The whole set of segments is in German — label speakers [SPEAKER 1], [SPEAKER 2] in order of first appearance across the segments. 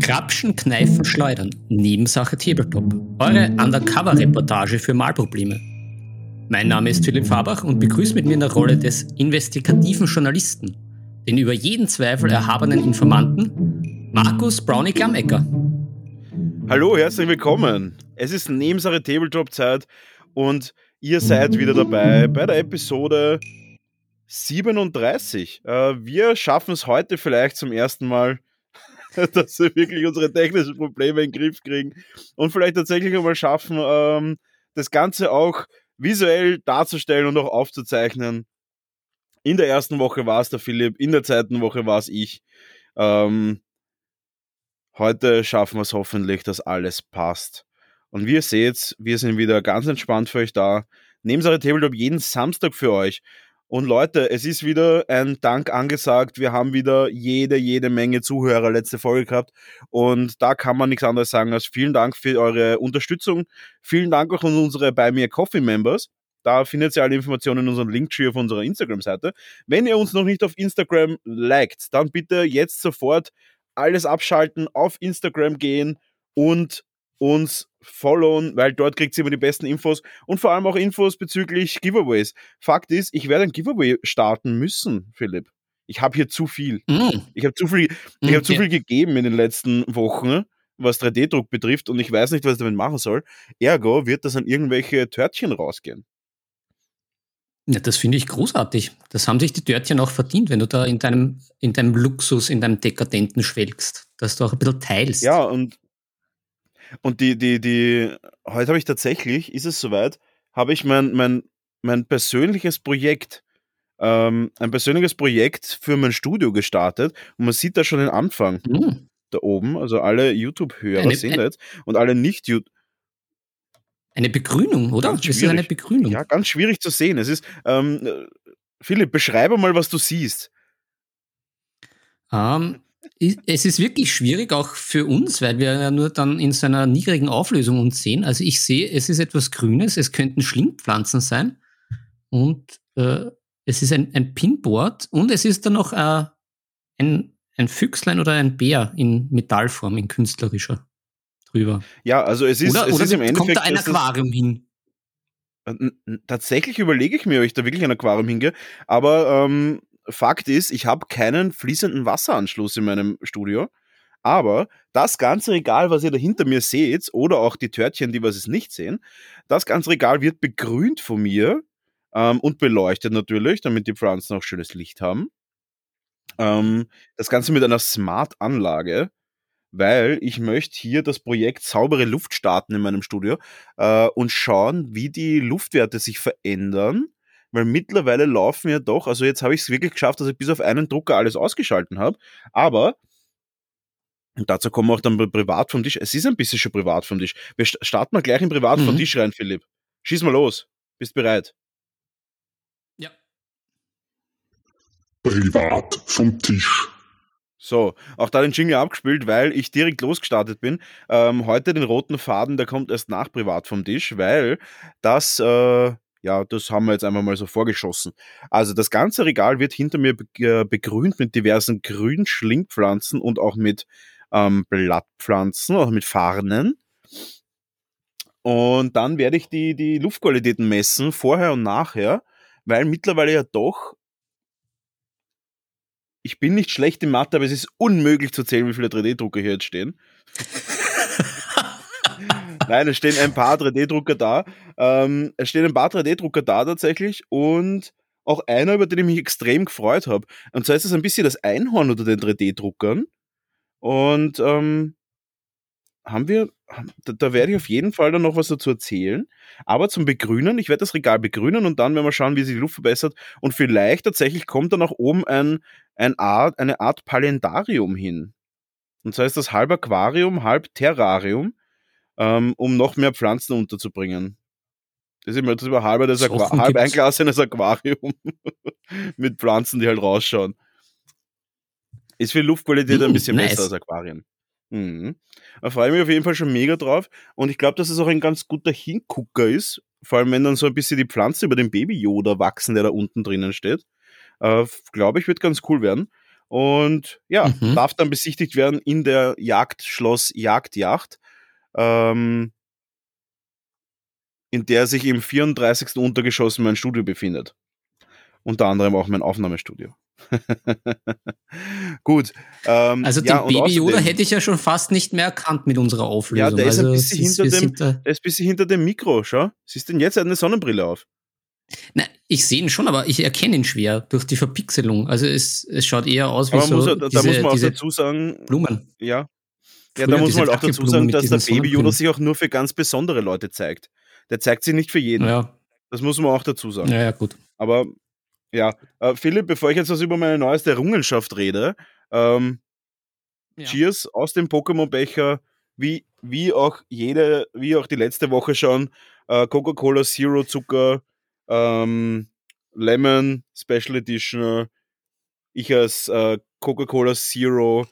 [SPEAKER 1] Krapschen, Kneifen, Schleudern. Nebensache Tabletop. Eure Undercover-Reportage für Malprobleme. Mein Name ist Philipp Fabach und begrüße mit mir in der Rolle des investigativen Journalisten, den über jeden Zweifel erhabenen Informanten, Markus Brownie Glammecker.
[SPEAKER 2] Hallo, herzlich willkommen. Es ist Nebensache Tabletop-Zeit und ihr seid wieder dabei bei der Episode 37. Äh, wir schaffen es heute vielleicht zum ersten Mal, dass wir wirklich unsere technischen Probleme in den Griff kriegen und vielleicht tatsächlich einmal schaffen, ähm, das Ganze auch visuell darzustellen und auch aufzuzeichnen. In der ersten Woche war es der Philipp, in der zweiten Woche war es ich. Ähm, heute schaffen wir es hoffentlich, dass alles passt. Und wie ihr seht, wir sind wieder ganz entspannt für euch da. Nehmen Sache Tabletop jeden Samstag für euch. Und Leute, es ist wieder ein Dank angesagt. Wir haben wieder jede, jede Menge Zuhörer letzte Folge gehabt. Und da kann man nichts anderes sagen als vielen Dank für eure Unterstützung. Vielen Dank auch an unsere bei mir Coffee Members. Da findet ihr alle Informationen in unserem Linktree auf unserer Instagram-Seite. Wenn ihr uns noch nicht auf Instagram liked, dann bitte jetzt sofort alles abschalten, auf Instagram gehen und uns followen, weil dort kriegt ihr immer die besten Infos und vor allem auch Infos bezüglich Giveaways. Fakt ist, ich werde ein Giveaway starten müssen, Philipp. Ich habe hier zu viel. Mm. Ich habe zu viel, ich mm, habe zu viel gegeben in den letzten Wochen, was 3D-Druck betrifft und ich weiß nicht, was ich damit machen soll. Ergo wird das an irgendwelche Törtchen rausgehen.
[SPEAKER 1] Ja, das finde ich großartig. Das haben sich die Törtchen auch verdient, wenn du da in deinem, in deinem Luxus, in deinem Dekadenten schwelgst, dass du auch ein bisschen teilst.
[SPEAKER 2] Ja, und und die, die, die, heute habe ich tatsächlich, ist es soweit, habe ich mein, mein, mein persönliches Projekt, ähm, ein persönliches Projekt für mein Studio gestartet und man sieht da schon den Anfang mhm. da oben. Also alle YouTube-Hörer sehen das und alle nicht-YouTube.
[SPEAKER 1] Eine Begrünung, oder?
[SPEAKER 2] Ganz das ist eine Begrünung. Ja, ganz schwierig zu sehen. Es ist, ähm, Philipp, beschreibe mal, was du siehst.
[SPEAKER 1] Um, ähm, es ist wirklich schwierig, auch für uns, weil wir ja nur dann in seiner niedrigen Auflösung uns sehen. Also ich sehe, es ist etwas Grünes, es könnten Schlingpflanzen sein und äh, es ist ein, ein Pinboard und es ist dann noch äh, ein, ein Füchslein oder ein Bär in Metallform, in künstlerischer drüber.
[SPEAKER 2] Ja, also es ist,
[SPEAKER 1] oder,
[SPEAKER 2] es
[SPEAKER 1] oder
[SPEAKER 2] ist im
[SPEAKER 1] Endeffekt. Kommt da ein Aquarium hin?
[SPEAKER 2] Äh, tatsächlich überlege ich mir, ob ich da wirklich ein Aquarium hingehe, aber ähm, Fakt ist, ich habe keinen fließenden Wasseranschluss in meinem Studio. Aber das ganze Regal, was ihr da hinter mir seht, oder auch die Törtchen, die was es nicht sehen, das ganze Regal wird begrünt von mir ähm, und beleuchtet natürlich, damit die Pflanzen auch schönes Licht haben. Ähm, das Ganze mit einer Smart-Anlage, weil ich möchte hier das Projekt saubere Luft starten in meinem Studio äh, und schauen, wie die Luftwerte sich verändern weil mittlerweile laufen ja doch, also jetzt habe ich es wirklich geschafft, dass ich bis auf einen Drucker alles ausgeschalten habe, aber und dazu kommen wir auch dann privat vom Tisch. Es ist ein bisschen schon privat vom Tisch. Wir starten mal gleich im Privat mhm. vom Tisch rein, Philipp. Schieß mal los. Bist bereit?
[SPEAKER 1] Ja.
[SPEAKER 3] Privat vom Tisch.
[SPEAKER 2] So, auch da den Jingle abgespielt, weil ich direkt losgestartet bin. Ähm, heute den roten Faden, der kommt erst nach Privat vom Tisch, weil das äh, ja, das haben wir jetzt einfach mal so vorgeschossen. Also das ganze Regal wird hinter mir äh, begrünt mit diversen grünen Schlingpflanzen und auch mit ähm, Blattpflanzen, auch mit Farnen. Und dann werde ich die, die Luftqualitäten messen, vorher und nachher, weil mittlerweile ja doch, ich bin nicht schlecht in Mathe, aber es ist unmöglich zu zählen, wie viele 3D-Drucker hier jetzt stehen. Nein, es stehen ein paar 3D-Drucker da. Ähm, es stehen ein paar 3D-Drucker da tatsächlich und auch einer, über den ich mich extrem gefreut habe. Und zwar ist es ein bisschen das Einhorn unter den 3D-Druckern. Und ähm, haben wir, da, da, werde ich auf jeden Fall dann noch was dazu erzählen. Aber zum Begrünen, ich werde das Regal begrünen und dann werden wir schauen, wie sich die Luft verbessert. Und vielleicht tatsächlich kommt da nach oben ein, ein Art, eine Art Palendarium hin. Und zwar ist das halb Aquarium, halb Terrarium ähm, um noch mehr Pflanzen unterzubringen. Das ist immer das über halb, das Aqua halb ein Glas eines Aquarium mit Pflanzen, die halt rausschauen. Ist für Luftqualität mmh, ein bisschen nice. besser als Aquarien. Mhm. Da freue ich mich auf jeden Fall schon mega drauf. Und ich glaube, dass es auch ein ganz guter Hingucker ist. Vor allem, wenn dann so ein bisschen die Pflanzen über den Baby-Yoda wachsen, der da unten drinnen steht. Äh, Glaube ich, wird ganz cool werden. Und ja,
[SPEAKER 1] Mhm.
[SPEAKER 2] darf dann besichtigt werden in der Jagdschloss Jagdjacht, ähm, in der sich im 34. Untergeschoss mein Studio befindet. Unter anderem auch mein Aufnahmestudio. Gut. Ähm,
[SPEAKER 1] Also den
[SPEAKER 2] ja,
[SPEAKER 1] Baby Yoda hätte ich ja schon fast nicht mehr erkannt mit unserer Auflösung.
[SPEAKER 2] Ja, der ist ein
[SPEAKER 1] also
[SPEAKER 2] bisschen
[SPEAKER 1] es
[SPEAKER 2] hinter dem-
[SPEAKER 1] sind da,
[SPEAKER 2] Er ist ein bisschen hinter dem Mikro, schau. Siehst du denn jetzt? Hat eine Sonnenbrille auf.
[SPEAKER 1] Nein, ich sehe ihn schon, aber ich erkenne ihn schwer durch die Verpixelung. Also es, es schaut eher aus wie
[SPEAKER 2] Aber
[SPEAKER 1] so
[SPEAKER 2] muss er, da
[SPEAKER 1] diese,
[SPEAKER 2] muss man auch
[SPEAKER 1] diese
[SPEAKER 2] dazu sagen,
[SPEAKER 1] Blumen.
[SPEAKER 2] ja. Ja, da muss man halt auch dazu sagen, dass der Baby Yoda sich auch nur für ganz besondere Leute zeigt. Der zeigt sich nicht für jeden.
[SPEAKER 1] Ja,
[SPEAKER 2] Das muss man auch dazu sagen.
[SPEAKER 1] ja, ja, gut.
[SPEAKER 2] Aber ja, äh, Philipp, bevor ich jetzt was über meine neueste Errungenschaft rede, ähm,
[SPEAKER 1] Ja.
[SPEAKER 2] Cheers aus dem Pokémon-Becher, wie, wie auch jede, wie auch die letzte Woche schon, äh, Coca-Cola Zero Zucker, ähm, Lemon Special Edition, ich als äh, Coca-Cola Zero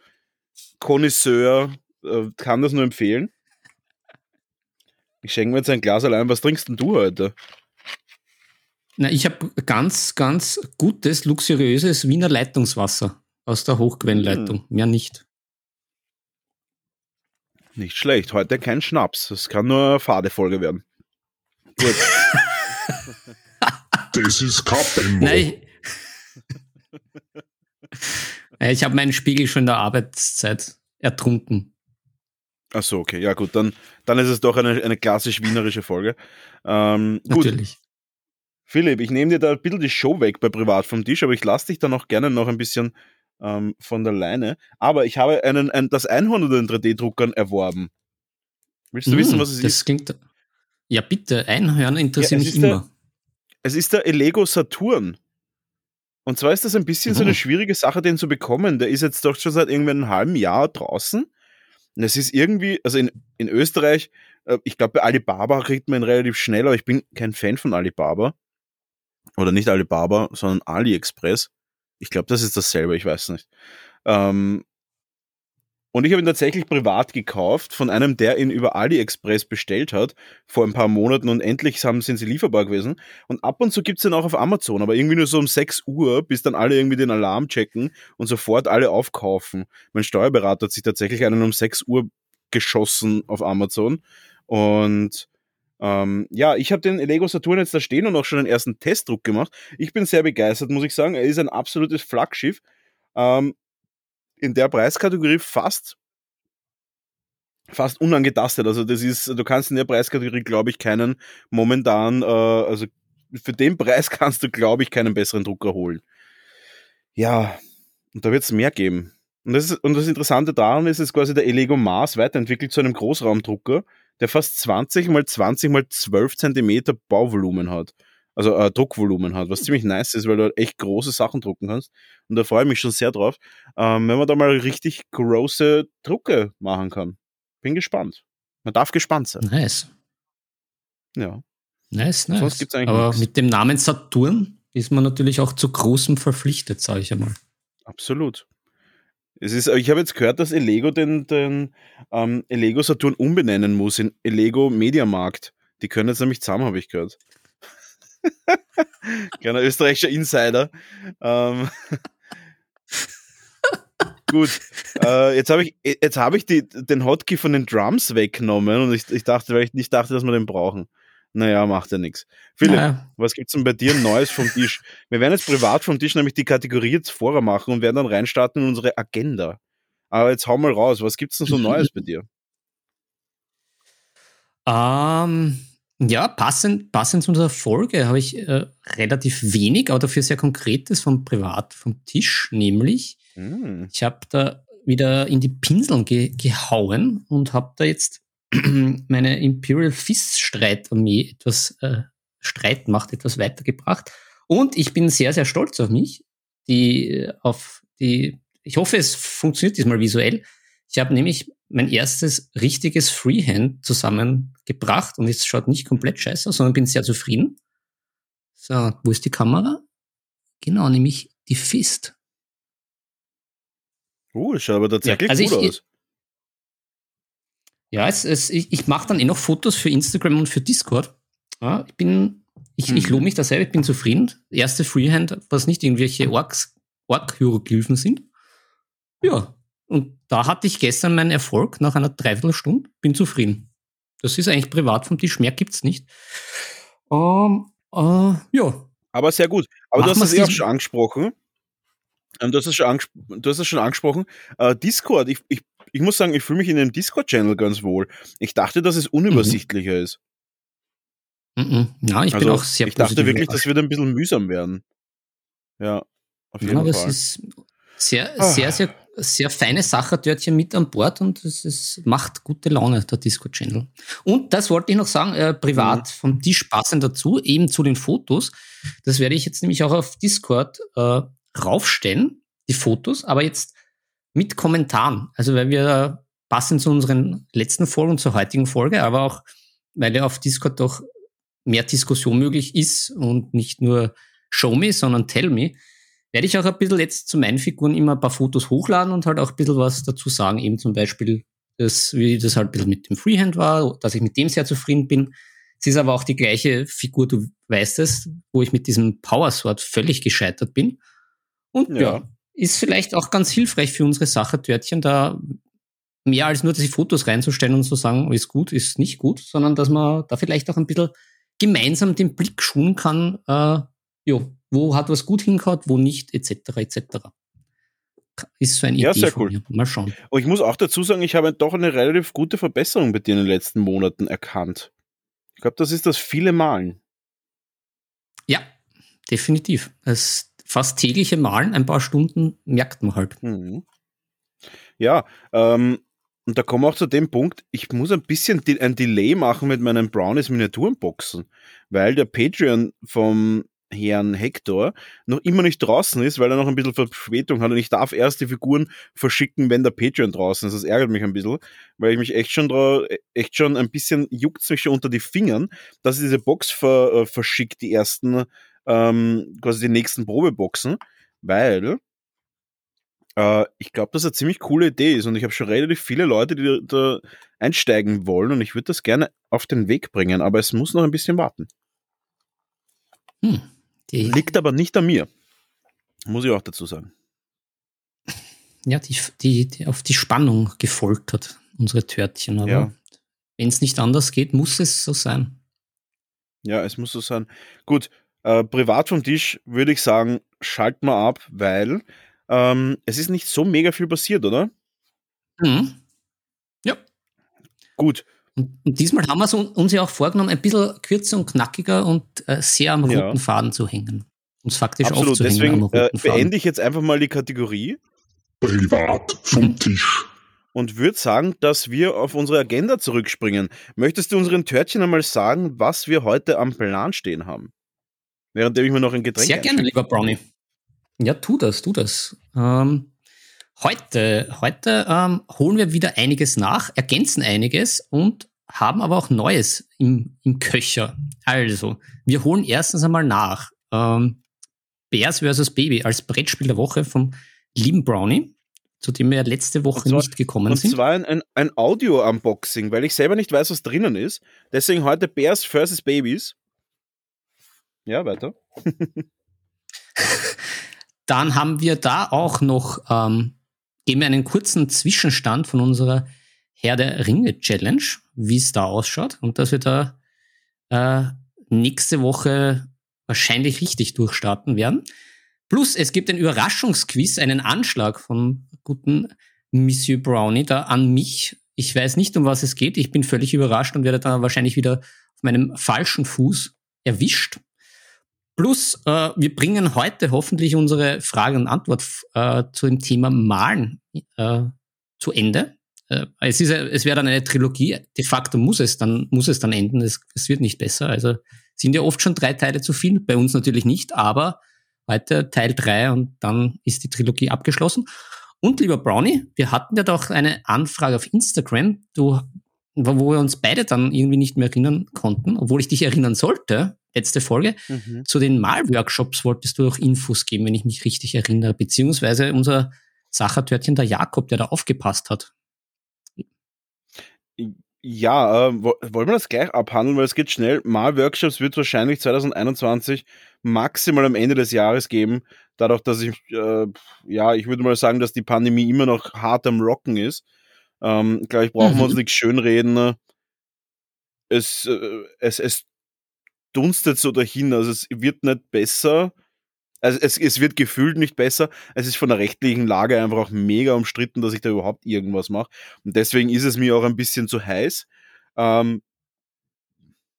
[SPEAKER 2] Connoisseur äh, kann das nur empfehlen. Ich schenke mir jetzt ein Glas allein. Was trinkst denn du heute?
[SPEAKER 1] Na, ich habe ganz, ganz gutes, luxuriöses Wiener Leitungswasser aus der Hochquellenleitung. Mehr nicht.
[SPEAKER 2] Nicht schlecht. Heute kein Schnaps. Das kann nur eine fade Folge werden. Gut.
[SPEAKER 3] Das ist Kappenmo.
[SPEAKER 1] Nein. Ich habe meinen Spiegel schon in der Arbeitszeit ertrunken.
[SPEAKER 2] Ach so, okay. Ja, gut. Dann, dann ist es doch eine, eine klassisch wienerische Folge. Ähm, gut.
[SPEAKER 1] Natürlich.
[SPEAKER 2] Philipp, ich nehme dir da ein bisschen die Show weg bei Privat vom Tisch, aber ich lasse dich dann auch gerne noch ein bisschen ähm, von der Leine. Aber ich habe einen, ein, das Einhorn oder den 3D-Druckern erworben. Willst du wissen,
[SPEAKER 1] Hm,
[SPEAKER 2] was es
[SPEAKER 1] das
[SPEAKER 2] ist?
[SPEAKER 1] klingt. Ja, bitte, Einhörner interessieren
[SPEAKER 2] Ja,
[SPEAKER 1] mich
[SPEAKER 2] ist der-
[SPEAKER 1] immer.
[SPEAKER 2] Es ist der Elego Saturn. Und zwar ist das ein bisschen so eine
[SPEAKER 1] Mhm.
[SPEAKER 2] schwierige Sache, den zu bekommen. Der ist jetzt doch schon seit irgendwie einem halben Jahr draußen. Und es ist irgendwie, also in, in Österreich, äh, ich glaube, bei Alibaba kriegt man ihn relativ schnell, aber ich bin kein Fan von Alibaba. Oder nicht Alibaba, sondern AliExpress. Ich glaube, das ist dasselbe, ich weiß nicht. Ähm, und ich habe ihn tatsächlich privat gekauft von einem, der ihn über AliExpress bestellt hat, vor ein paar Monaten und endlich sind sie lieferbar gewesen. Und ab und zu gibt's den auch auf Amazon, aber irgendwie nur so um 6 Uhr, bis dann alle irgendwie den Alarm checken und sofort alle aufkaufen. Mein Steuerberater hat sich tatsächlich einen um 6 Uhr geschossen auf Amazon. Und ähm, ja, ich habe den Lego Saturn jetzt da stehen und auch schon den ersten Testdruck gemacht. Ich bin sehr begeistert, muss ich sagen. Er ist ein absolutes Flaggschiff. Ähm, in der Preiskategorie fast fast unangetastet. Also das ist, du kannst in der Preiskategorie, glaube ich, keinen momentan, äh, also für den Preis kannst du, glaube ich, keinen besseren Drucker holen. Ja, und da wird es mehr geben. Und das, ist, und das Interessante daran ist, ist quasi der Elego Mars weiterentwickelt zu einem Großraumdrucker, der fast 20 mal 20 mal 12 Zentimeter Bauvolumen hat. Also äh, Druckvolumen hat, was ziemlich nice ist, weil du halt echt große Sachen drucken kannst. Und da freue ich mich schon sehr drauf, ähm, wenn man da mal richtig große Drucke machen kann. Bin gespannt. Man darf gespannt sein.
[SPEAKER 1] Nice.
[SPEAKER 2] Ja.
[SPEAKER 1] Nice, nice.
[SPEAKER 2] Sonst gibt's eigentlich
[SPEAKER 1] Aber
[SPEAKER 2] nichts.
[SPEAKER 1] mit dem Namen Saturn ist man natürlich auch zu großem verpflichtet, sage ich einmal.
[SPEAKER 2] Absolut. Es ist, ich habe jetzt gehört, dass Elego den, den ähm, Elego Saturn umbenennen muss in Elego Mediamarkt. Die können jetzt nämlich zusammen, habe ich gehört. Kleiner österreichischer Insider. Ähm, gut, äh, jetzt habe ich, jetzt hab ich die, den Hotkey von den Drums weggenommen und ich, ich dachte, weil ich nicht dachte, dass wir den brauchen. Naja, macht ja nichts. Philipp,
[SPEAKER 1] Naja,
[SPEAKER 2] was gibt's denn bei dir Neues vom Tisch? Wir werden jetzt privat vom Tisch nämlich die Kategorie jetzt vorher machen und werden dann reinstarten in unsere Agenda. Aber jetzt hau mal raus, was gibt's denn so Neues bei dir?
[SPEAKER 1] Ähm, ja, passend, passend zu unserer Folge habe ich äh, relativ wenig, aber dafür sehr Konkretes vom Privat vom Tisch, nämlich
[SPEAKER 2] Hm,
[SPEAKER 1] ich habe da wieder in die Pinseln ge gehauen und habe da jetzt meine Imperial Fist Streitarmee etwas äh, Streitmacht etwas weitergebracht und ich bin sehr sehr stolz auf mich, die äh, auf die ich hoffe es funktioniert diesmal visuell. Ich habe nämlich mein erstes richtiges Freehand zusammengebracht und es schaut nicht komplett scheiße aus, sondern bin sehr zufrieden. So, wo ist die Kamera? Genau, nämlich die Fist.
[SPEAKER 2] Oh, das schaut aber tatsächlich
[SPEAKER 1] Ja, also
[SPEAKER 2] gut
[SPEAKER 1] ich-
[SPEAKER 2] aus.
[SPEAKER 1] Ja, es, es, ich, ich mache dann eh noch Fotos für Instagram und für Discord. Ja, ich bin, Ich, ich
[SPEAKER 2] Mhm.
[SPEAKER 1] lobe mich da selber, ich bin zufrieden. Erste Freehand, was nicht irgendwelche Orks, Ork-Hieroglyphen sind. Ja, und da hatte ich gestern meinen Erfolg nach einer Dreiviertelstunde. Bin zufrieden. Das ist eigentlich privat vom Tisch, mehr gibt's nicht. Ähm, äh, ja,
[SPEAKER 2] Aber sehr gut. Aber
[SPEAKER 1] Machen
[SPEAKER 2] du hast es eh auch schon angesprochen. Ähm, Du hast es schon, angesp du hast es schon angesprochen. Äh, Discord, ich, ich, ich muss sagen, ich fühle mich in dem Discord-Channel ganz wohl. Ich dachte, dass es unübersichtlicher ist.
[SPEAKER 1] mhm. ja, ich bin
[SPEAKER 2] Also,
[SPEAKER 1] auch sehr
[SPEAKER 2] ich dachte wirklich,
[SPEAKER 1] überrascht.
[SPEAKER 2] das wird ein bisschen mühsam werden. Ja, auf jeden
[SPEAKER 1] Ja, aber es
[SPEAKER 2] Fall.
[SPEAKER 1] ist sehr,
[SPEAKER 2] Ah.
[SPEAKER 1] sehr, sehr, sehr feine Sache-Törtchen mit an Bord und es ist, macht gute Laune, der Disco-Channel. Und das wollte ich noch sagen, äh, privat
[SPEAKER 2] Mhm.
[SPEAKER 1] vom Tisch passend dazu, eben zu den Fotos. Das werde ich jetzt nämlich auch auf Discord äh, raufstellen, die Fotos, aber jetzt mit Kommentaren. Also weil wir passend zu unseren letzten Folgen und zur heutigen Folge, aber auch weil ja auf Discord doch mehr Diskussion möglich ist und nicht nur Show me, sondern Tell me, werde ich auch ein bisschen jetzt zu meinen Figuren immer ein paar Fotos hochladen und halt auch ein bisschen was dazu sagen. Eben zum Beispiel, das, wie das halt ein bisschen mit dem Freehand war, dass ich mit dem sehr zufrieden bin. Es ist aber auch die gleiche Figur, du weißt es, wo ich mit diesem Power Sword völlig gescheitert bin. Und ja,
[SPEAKER 2] Ja.
[SPEAKER 1] ist vielleicht auch ganz hilfreich für unsere Sache, Törtchen, da mehr als nur die Fotos reinzustellen und zu sagen, ist gut, ist nicht gut, sondern dass man da vielleicht auch ein bisschen gemeinsam den Blick schulen kann, äh, jo, wo hat was gut hingehauen, wo nicht, etc., etc. Ist so eine
[SPEAKER 2] Ja,
[SPEAKER 1] Idee
[SPEAKER 2] sehr
[SPEAKER 1] von
[SPEAKER 2] cool.
[SPEAKER 1] mir. Mal schauen.
[SPEAKER 2] Und ich muss auch dazu sagen, ich habe doch eine relativ gute Verbesserung bei dir in den letzten Monaten erkannt. Ich glaube, das ist das viele Malen.
[SPEAKER 1] Ja, definitiv. Das fast tägliche Malen, ein paar Stunden, merkt man halt.
[SPEAKER 2] Mhm. Ja, ähm, und da kommen wir auch zu dem Punkt, ich muss ein bisschen ein Delay machen mit meinen Brownies Miniaturenboxen, weil der Patreon vom Herrn Hector noch immer nicht draußen ist, weil er noch ein bisschen Verspätung hat und ich darf erst die Figuren verschicken, wenn der Patreon draußen ist. Das ärgert mich ein bisschen, weil ich mich echt schon echt schon ein bisschen juckt's mich schon unter die Fingern, dass ich diese Box ver äh, verschickt, die ersten, ähm, quasi die nächsten Probeboxen, weil äh, ich glaube, dass eine ziemlich coole Idee ist und ich habe schon relativ viele Leute, die da einsteigen wollen und ich würde das gerne auf den Weg bringen, aber es muss noch ein bisschen warten.
[SPEAKER 1] Hm. Die,
[SPEAKER 2] Liegt aber nicht an mir. Muss ich auch dazu sagen.
[SPEAKER 1] ja, die, die, die auf die Spannung gefoltert, unsere Törtchen. Aber
[SPEAKER 2] Ja.
[SPEAKER 1] wenn es nicht anders geht, muss es so sein.
[SPEAKER 2] Ja, es muss so sein. Gut, äh, privat vom Tisch würde ich sagen, schalten wir ab, weil ähm, es ist nicht so mega viel passiert, oder?
[SPEAKER 1] Mhm. Ja.
[SPEAKER 2] Gut,
[SPEAKER 1] Und, und diesmal haben wir es un- uns ja auch vorgenommen, ein bisschen kürzer und knackiger und äh, sehr am
[SPEAKER 2] Ja.
[SPEAKER 1] roten Faden zu hängen. Uns faktisch
[SPEAKER 2] absolut.
[SPEAKER 1] aufzuhängen
[SPEAKER 2] Deswegen
[SPEAKER 1] am roten
[SPEAKER 2] äh,
[SPEAKER 1] Faden.
[SPEAKER 2] beende ich jetzt einfach mal die Kategorie
[SPEAKER 3] Privat vom Tisch.
[SPEAKER 2] und würde sagen, dass wir auf unsere Agenda zurückspringen. Möchtest du unseren Törtchen einmal sagen, was wir heute am Plan stehen haben? Währenddem ich mir noch ein Getränk
[SPEAKER 1] Sehr gerne, lieber Brownie. Ja, tu das, tu das. Ähm, heute heute ähm, holen wir wieder einiges nach, ergänzen einiges und haben aber auch Neues im, im Köcher. Also, wir holen erstens einmal nach ähm, Bears vs. Baby als Brettspiel der Woche vom lieben Brownie, zu dem wir letzte Woche
[SPEAKER 2] Und zwar-
[SPEAKER 1] nicht gekommen
[SPEAKER 2] Und
[SPEAKER 1] sind.
[SPEAKER 2] zwar ein, ein, ein Audio-Unboxing, weil ich selber nicht weiß, was drinnen ist. Deswegen heute Bears vs. Babies. Ja, weiter.
[SPEAKER 1] Dann haben wir da auch noch, ähm, geben wir einen kurzen Zwischenstand von unserer Herr der Ringe Challenge, wie es da ausschaut und dass wir da äh, nächste Woche wahrscheinlich richtig durchstarten werden. Plus es gibt ein Überraschungsquiz, einen Anschlag vom guten Monsieur Brownie da an mich. Ich weiß nicht, um was es geht. Ich bin völlig überrascht und werde da wahrscheinlich wieder auf meinem falschen Fuß erwischt. Plus, äh, wir bringen heute hoffentlich unsere Frage und Antwort äh, zu dem Thema Malen äh, zu Ende. Äh, es ist, es wäre dann eine Trilogie. De facto muss es dann, muss es dann enden. Es, es wird nicht besser. Also sind ja oft schon drei Teile zu viel. Bei uns natürlich nicht, aber heute Teil drei und dann ist die Trilogie abgeschlossen. Und lieber Brownie, wir hatten ja doch eine Anfrage auf Instagram, du, wo wir uns beide dann irgendwie nicht mehr erinnern konnten, obwohl ich dich erinnern sollte, letzte Folge.
[SPEAKER 2] Mhm.
[SPEAKER 1] Zu den Malworkshops wolltest du auch Infos geben, wenn ich mich richtig erinnere, beziehungsweise unser Sachertörtchen, der Jakob, der da aufgepasst hat.
[SPEAKER 2] Ja, äh, wollen wir das gleich abhandeln, weil es geht schnell. Mal-Workshops wird wahrscheinlich 2021 maximal am Ende des Jahres geben. Dadurch, dass ich, äh, ja, ich würde mal sagen, dass die Pandemie immer noch hart am Rocken ist. Ähm, gleich brauchen mhm. wir uns mhm. nichts schönreden. Ne? Es, äh, es, es dunstet so dahin. Also es wird nicht besser. Also es, es wird gefühlt nicht besser. Es ist von der rechtlichen Lage einfach auch mega umstritten, dass ich da überhaupt irgendwas mache. Und deswegen ist es mir auch ein bisschen zu heiß. Ähm,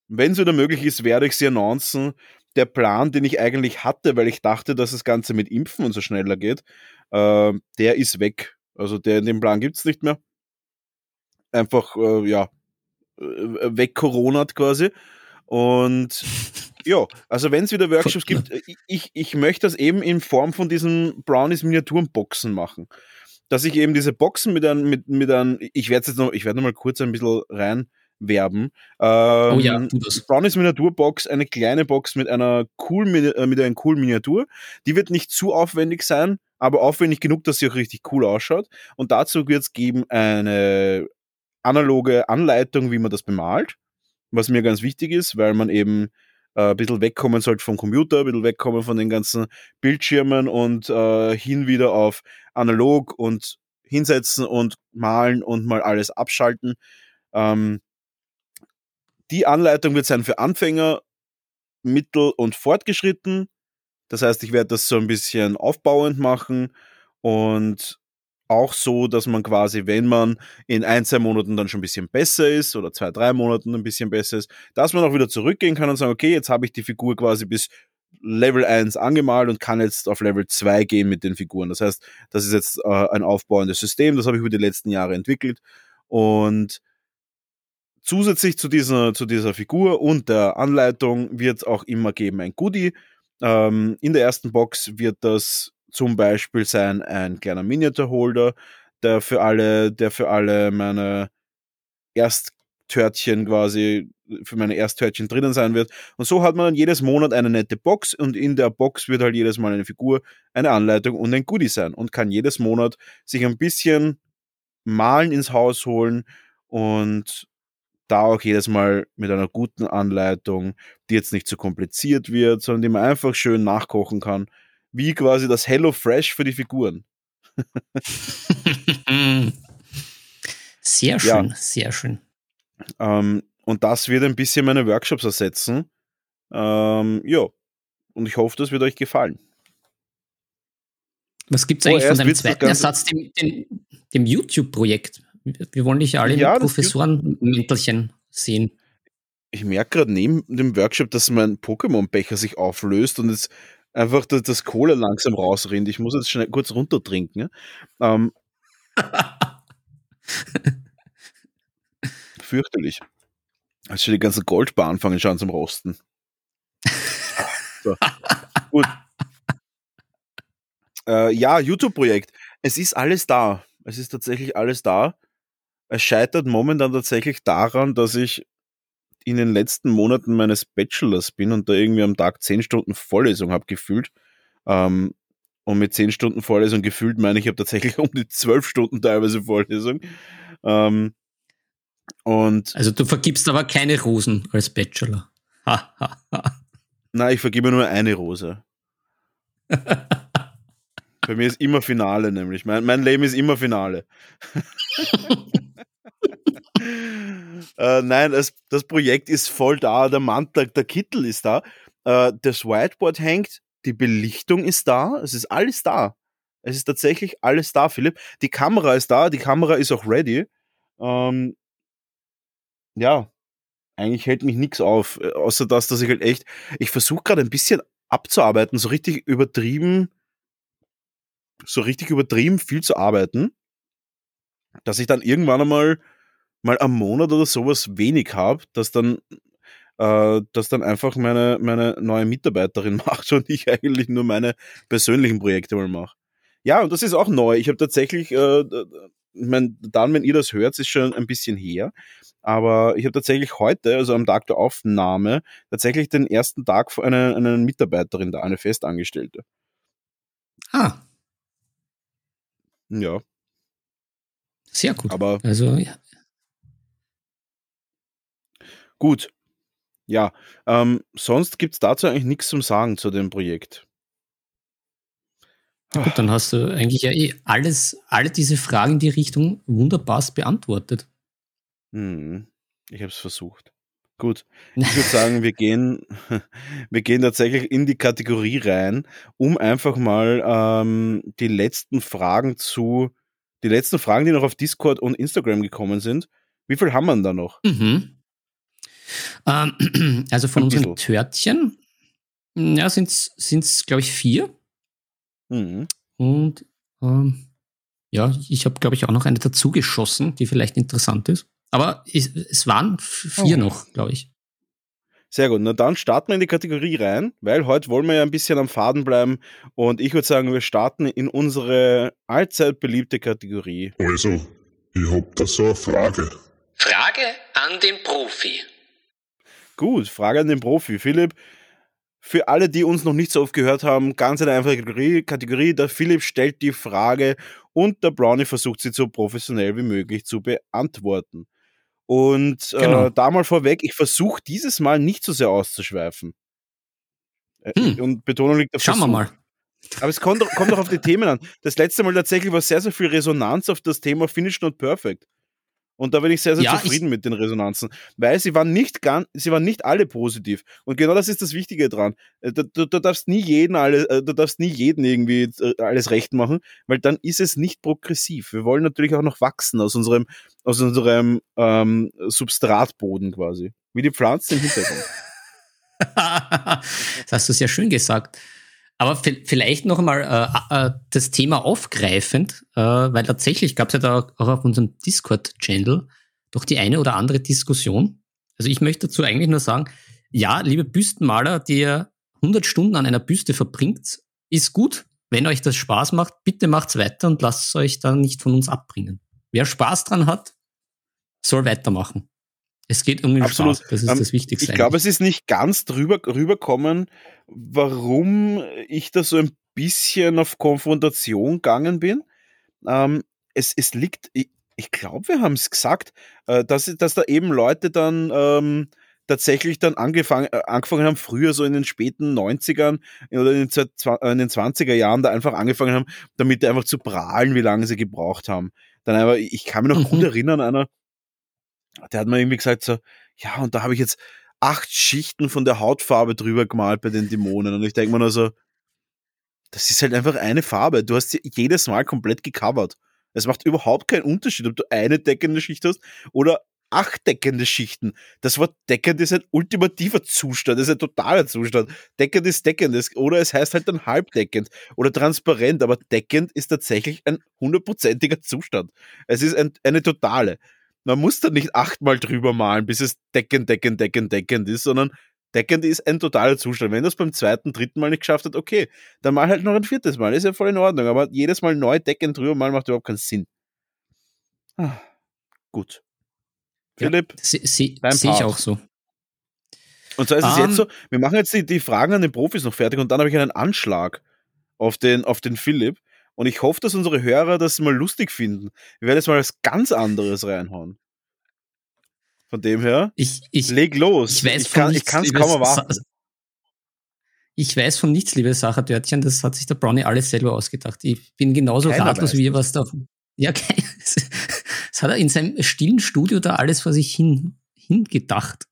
[SPEAKER 2] Wenn es wieder möglich ist, werde ich sie announcen. Der Plan, den ich eigentlich hatte, weil ich dachte, dass das Ganze mit Impfen und so schneller geht, äh, der ist weg. Also der, den Plan gibt es nicht mehr. Einfach, äh, ja, äh, weg Corona quasi. Und ja, also wenn es wieder Workshops gibt, ich, ich möchte das eben in Form von diesen Brownies Miniaturenboxen machen. Dass ich eben diese Boxen mit einem, mit, mit einem, ich werde jetzt noch, ich werde noch mal kurz ein bisschen reinwerben. Ähm, oh ja, das. Brownies Miniaturbox, eine kleine Box mit einer cool, äh, mit einer coolen Miniatur. Die wird nicht zu aufwendig sein, aber aufwendig genug, dass sie auch richtig cool ausschaut. Und dazu wird es geben eine analoge Anleitung, wie man das bemalt was mir ganz wichtig ist, weil man eben äh, ein bisschen wegkommen sollte vom Computer, ein bisschen wegkommen von den ganzen Bildschirmen und äh, hin wieder auf analog und hinsetzen und malen und mal alles abschalten. Ähm, die Anleitung wird sein für Anfänger, mittel- und fortgeschritten. Das heißt, ich werde das so ein bisschen aufbauend machen und auch so, dass man quasi, wenn man in ein, zwei Monaten dann schon ein bisschen besser ist oder zwei, drei Monaten ein bisschen besser ist, dass man auch wieder zurückgehen kann und sagen, okay, jetzt habe ich die Figur quasi bis Level 1 angemalt und kann jetzt auf Level 2 gehen mit den Figuren. Das heißt, das ist jetzt äh, ein aufbauendes System, das habe ich über die letzten Jahre entwickelt und zusätzlich zu dieser, zu dieser Figur und der Anleitung wird auch immer geben ein Goodie. Ähm, in der ersten Box wird das zum Beispiel sein ein kleiner Miniature-Holder, der für alle, der für alle meine Ersttörtchen quasi, für meine Ersttörtchen drinnen sein wird. Und so hat man dann jedes Monat eine nette Box und in der Box wird halt jedes Mal eine Figur, eine Anleitung und ein Goodie sein und kann jedes Monat sich ein bisschen Malen ins Haus holen und da auch jedes Mal mit einer guten Anleitung, die jetzt nicht zu kompliziert wird, sondern die man einfach schön nachkochen kann wie quasi das Hello Fresh für die Figuren.
[SPEAKER 1] sehr schön, ja. sehr schön.
[SPEAKER 2] Ähm, und das wird ein bisschen meine Workshops ersetzen. Ähm, ja, und ich hoffe, das wird euch gefallen.
[SPEAKER 1] Was gibt es eigentlich oh, von deinem zweiten Ersatz, dem, dem, dem YouTube-Projekt? Wir wollen dich alle ja, mit Professoren-Mäntelchen sehen.
[SPEAKER 2] Ich merke gerade neben dem Workshop, dass mein Pokémon-Becher sich auflöst und jetzt einfach das, das Kohle langsam rausrinnt. Ich muss jetzt schnell kurz runtertrinken. Ähm, fürchterlich. Als schon die ganzen Goldbar anfangen schon zum Rosten. So. Gut. Äh, ja, YouTube-Projekt. Es ist alles da. Es ist tatsächlich alles da. Es scheitert momentan tatsächlich daran, dass ich in den letzten Monaten meines Bachelors bin und da irgendwie am Tag zehn Stunden Vorlesung habe gefühlt. Ähm, und mit zehn Stunden Vorlesung gefühlt meine ich, habe tatsächlich um die zwölf Stunden teilweise Vorlesung. Ähm, und
[SPEAKER 1] also du vergibst aber keine Rosen als Bachelor.
[SPEAKER 2] Nein, ich vergebe nur eine Rose. Bei mir ist immer Finale, nämlich. Mein, mein Leben ist immer Finale. äh, nein, das, das Projekt ist voll da, der Mantel, der Kittel ist da, äh, das Whiteboard hängt, die Belichtung ist da, es ist alles da. Es ist tatsächlich alles da, Philipp. Die Kamera ist da, die Kamera ist auch ready. Ähm, ja, eigentlich hält mich nichts auf, äh, außer das, dass ich halt echt, ich versuche gerade ein bisschen abzuarbeiten, so richtig übertrieben, so richtig übertrieben viel zu arbeiten, dass ich dann irgendwann einmal mal am Monat oder sowas wenig habe, dass dann äh, dass dann einfach meine, meine neue Mitarbeiterin macht und ich eigentlich nur meine persönlichen Projekte mal mache. Ja, und das ist auch neu. Ich habe tatsächlich, äh, ich mein, dann, wenn ihr das hört, ist schon ein bisschen her. Aber ich habe tatsächlich heute, also am Tag der Aufnahme, tatsächlich den ersten Tag für eine, eine Mitarbeiterin da, eine Festangestellte.
[SPEAKER 1] Ah.
[SPEAKER 2] Ja.
[SPEAKER 1] Sehr gut.
[SPEAKER 2] Aber
[SPEAKER 1] also ja,
[SPEAKER 2] Gut. Ja, ähm, sonst gibt es dazu eigentlich nichts zum Sagen zu dem Projekt.
[SPEAKER 1] Gut, dann hast du eigentlich ja eh alles, alle diese Fragen in die Richtung wunderbar beantwortet.
[SPEAKER 2] Hm, ich habe es versucht. Gut, ich würde sagen, wir gehen, wir gehen tatsächlich in die Kategorie rein, um einfach mal ähm, die letzten Fragen zu, die letzten Fragen, die noch auf Discord und Instagram gekommen sind. Wie viel haben wir denn da noch?
[SPEAKER 1] Mhm. Ähm, also von unseren Törtchen, ja, sind es, glaube ich, vier. Mhm. Und ähm, ja, ich habe, glaube ich, auch noch eine dazugeschossen, die vielleicht interessant ist. Aber es, es waren vier oh. noch, glaube ich.
[SPEAKER 2] Sehr gut. Na dann starten wir in die Kategorie rein, weil heute wollen wir ja ein bisschen am Faden bleiben. Und ich würde sagen, wir starten in unsere allzeit beliebte Kategorie.
[SPEAKER 3] Also, ich habe da so eine Frage.
[SPEAKER 1] Frage an den Profi.
[SPEAKER 2] Gut, Frage an den Profi. Philipp, für alle, die uns noch nicht so oft gehört haben, ganz eine einfache Kategorie. Kategorie. Der Philipp stellt die Frage und der Brownie versucht sie so professionell wie möglich zu beantworten. Und äh, genau. äh, da mal vorweg, ich versuche dieses Mal nicht so sehr auszuschweifen. Äh, hm. Und Betonung liegt
[SPEAKER 1] auf Schauen Versuch. wir mal.
[SPEAKER 2] Aber es kommt, kommt auch auf die Themen an. Das letzte Mal tatsächlich war sehr, sehr viel Resonanz auf das Thema Finish Not Perfect. Und da bin ich sehr, sehr ja, zufrieden mit den Resonanzen, weil sie waren nicht ganz, sie waren nicht alle positiv. Und genau das ist das Wichtige dran. Du, du, du darfst nie jeden alle, äh, du darfst nie jeden irgendwie äh, alles recht machen, weil dann ist es nicht progressiv. Wir wollen natürlich auch noch wachsen aus unserem, aus unserem ähm, Substratboden quasi. Wie die Pflanzen im Hintergrund.
[SPEAKER 1] das hast du sehr schön gesagt. Aber vielleicht noch einmal äh, äh, das Thema aufgreifend, äh, weil tatsächlich gab es ja da auch auf unserem Discord-Channel doch die eine oder andere Diskussion. Also ich möchte dazu eigentlich nur sagen, ja, liebe Büstenmaler, die ihr 100 Stunden an einer Büste verbringt, ist gut. Wenn euch das Spaß macht, bitte macht's weiter und lasst euch dann nicht von uns abbringen. Wer Spaß dran hat, soll weitermachen. Es geht um den Absolut. Spaß, das ist ähm, das Wichtigste.
[SPEAKER 2] Ich glaube, es ist nicht ganz drüber rüberkommen, warum ich da so ein bisschen auf Konfrontation gegangen bin. Ähm, es, es liegt, ich, ich glaube, wir haben es gesagt, äh, dass, dass da eben Leute dann ähm, tatsächlich dann angefangen, äh, angefangen haben, früher so in den späten 90ern oder in den, in den 20er Jahren da einfach angefangen haben, damit einfach zu prahlen, wie lange sie gebraucht haben. Dann aber, ich kann mich noch gut mhm. erinnern, einer, der hat mir irgendwie gesagt so, ja, und da habe ich jetzt acht Schichten von der Hautfarbe drüber gemalt bei den Dämonen. Und ich denke mir nur so, das ist halt einfach eine Farbe. Du hast sie jedes Mal komplett gecovert. Es macht überhaupt keinen Unterschied, ob du eine deckende Schicht hast oder acht deckende Schichten. Das Wort deckend ist ein ultimativer Zustand, das ist ein totaler Zustand. Deckend ist deckend, oder es heißt halt dann halbdeckend oder transparent, aber deckend ist tatsächlich ein hundertprozentiger Zustand. Es ist ein, eine totale man muss da nicht achtmal drüber malen, bis es deckend, deckend, deckend, deckend ist, sondern deckend ist ein totaler Zustand. Wenn du es beim zweiten, dritten Mal nicht geschafft hast, okay, dann mal halt noch ein viertes Mal, ist ja voll in Ordnung, aber jedes Mal neu deckend drüber malen macht überhaupt keinen Sinn. Ah, gut. Philipp,
[SPEAKER 1] ja, sehe seh, seh ich auch so.
[SPEAKER 2] Und zwar ist es um, jetzt so, wir machen jetzt die, die Fragen an den Profis noch fertig und dann habe ich einen Anschlag auf den, auf den Philipp. Und ich hoffe, dass unsere Hörer das mal lustig finden. Wir werden jetzt mal was ganz anderes reinhauen. Von dem her,
[SPEAKER 1] ich, ich,
[SPEAKER 2] leg los.
[SPEAKER 1] Ich weiß ich kann es kaum erwarten. Ich weiß von nichts, liebe Sachertörtchen, das hat sich der Brownie alles selber ausgedacht. Ich bin genauso Keiner ratlos wie ihr, was da. Ja, das hat er in seinem stillen Studio da alles vor sich hin, hingedacht.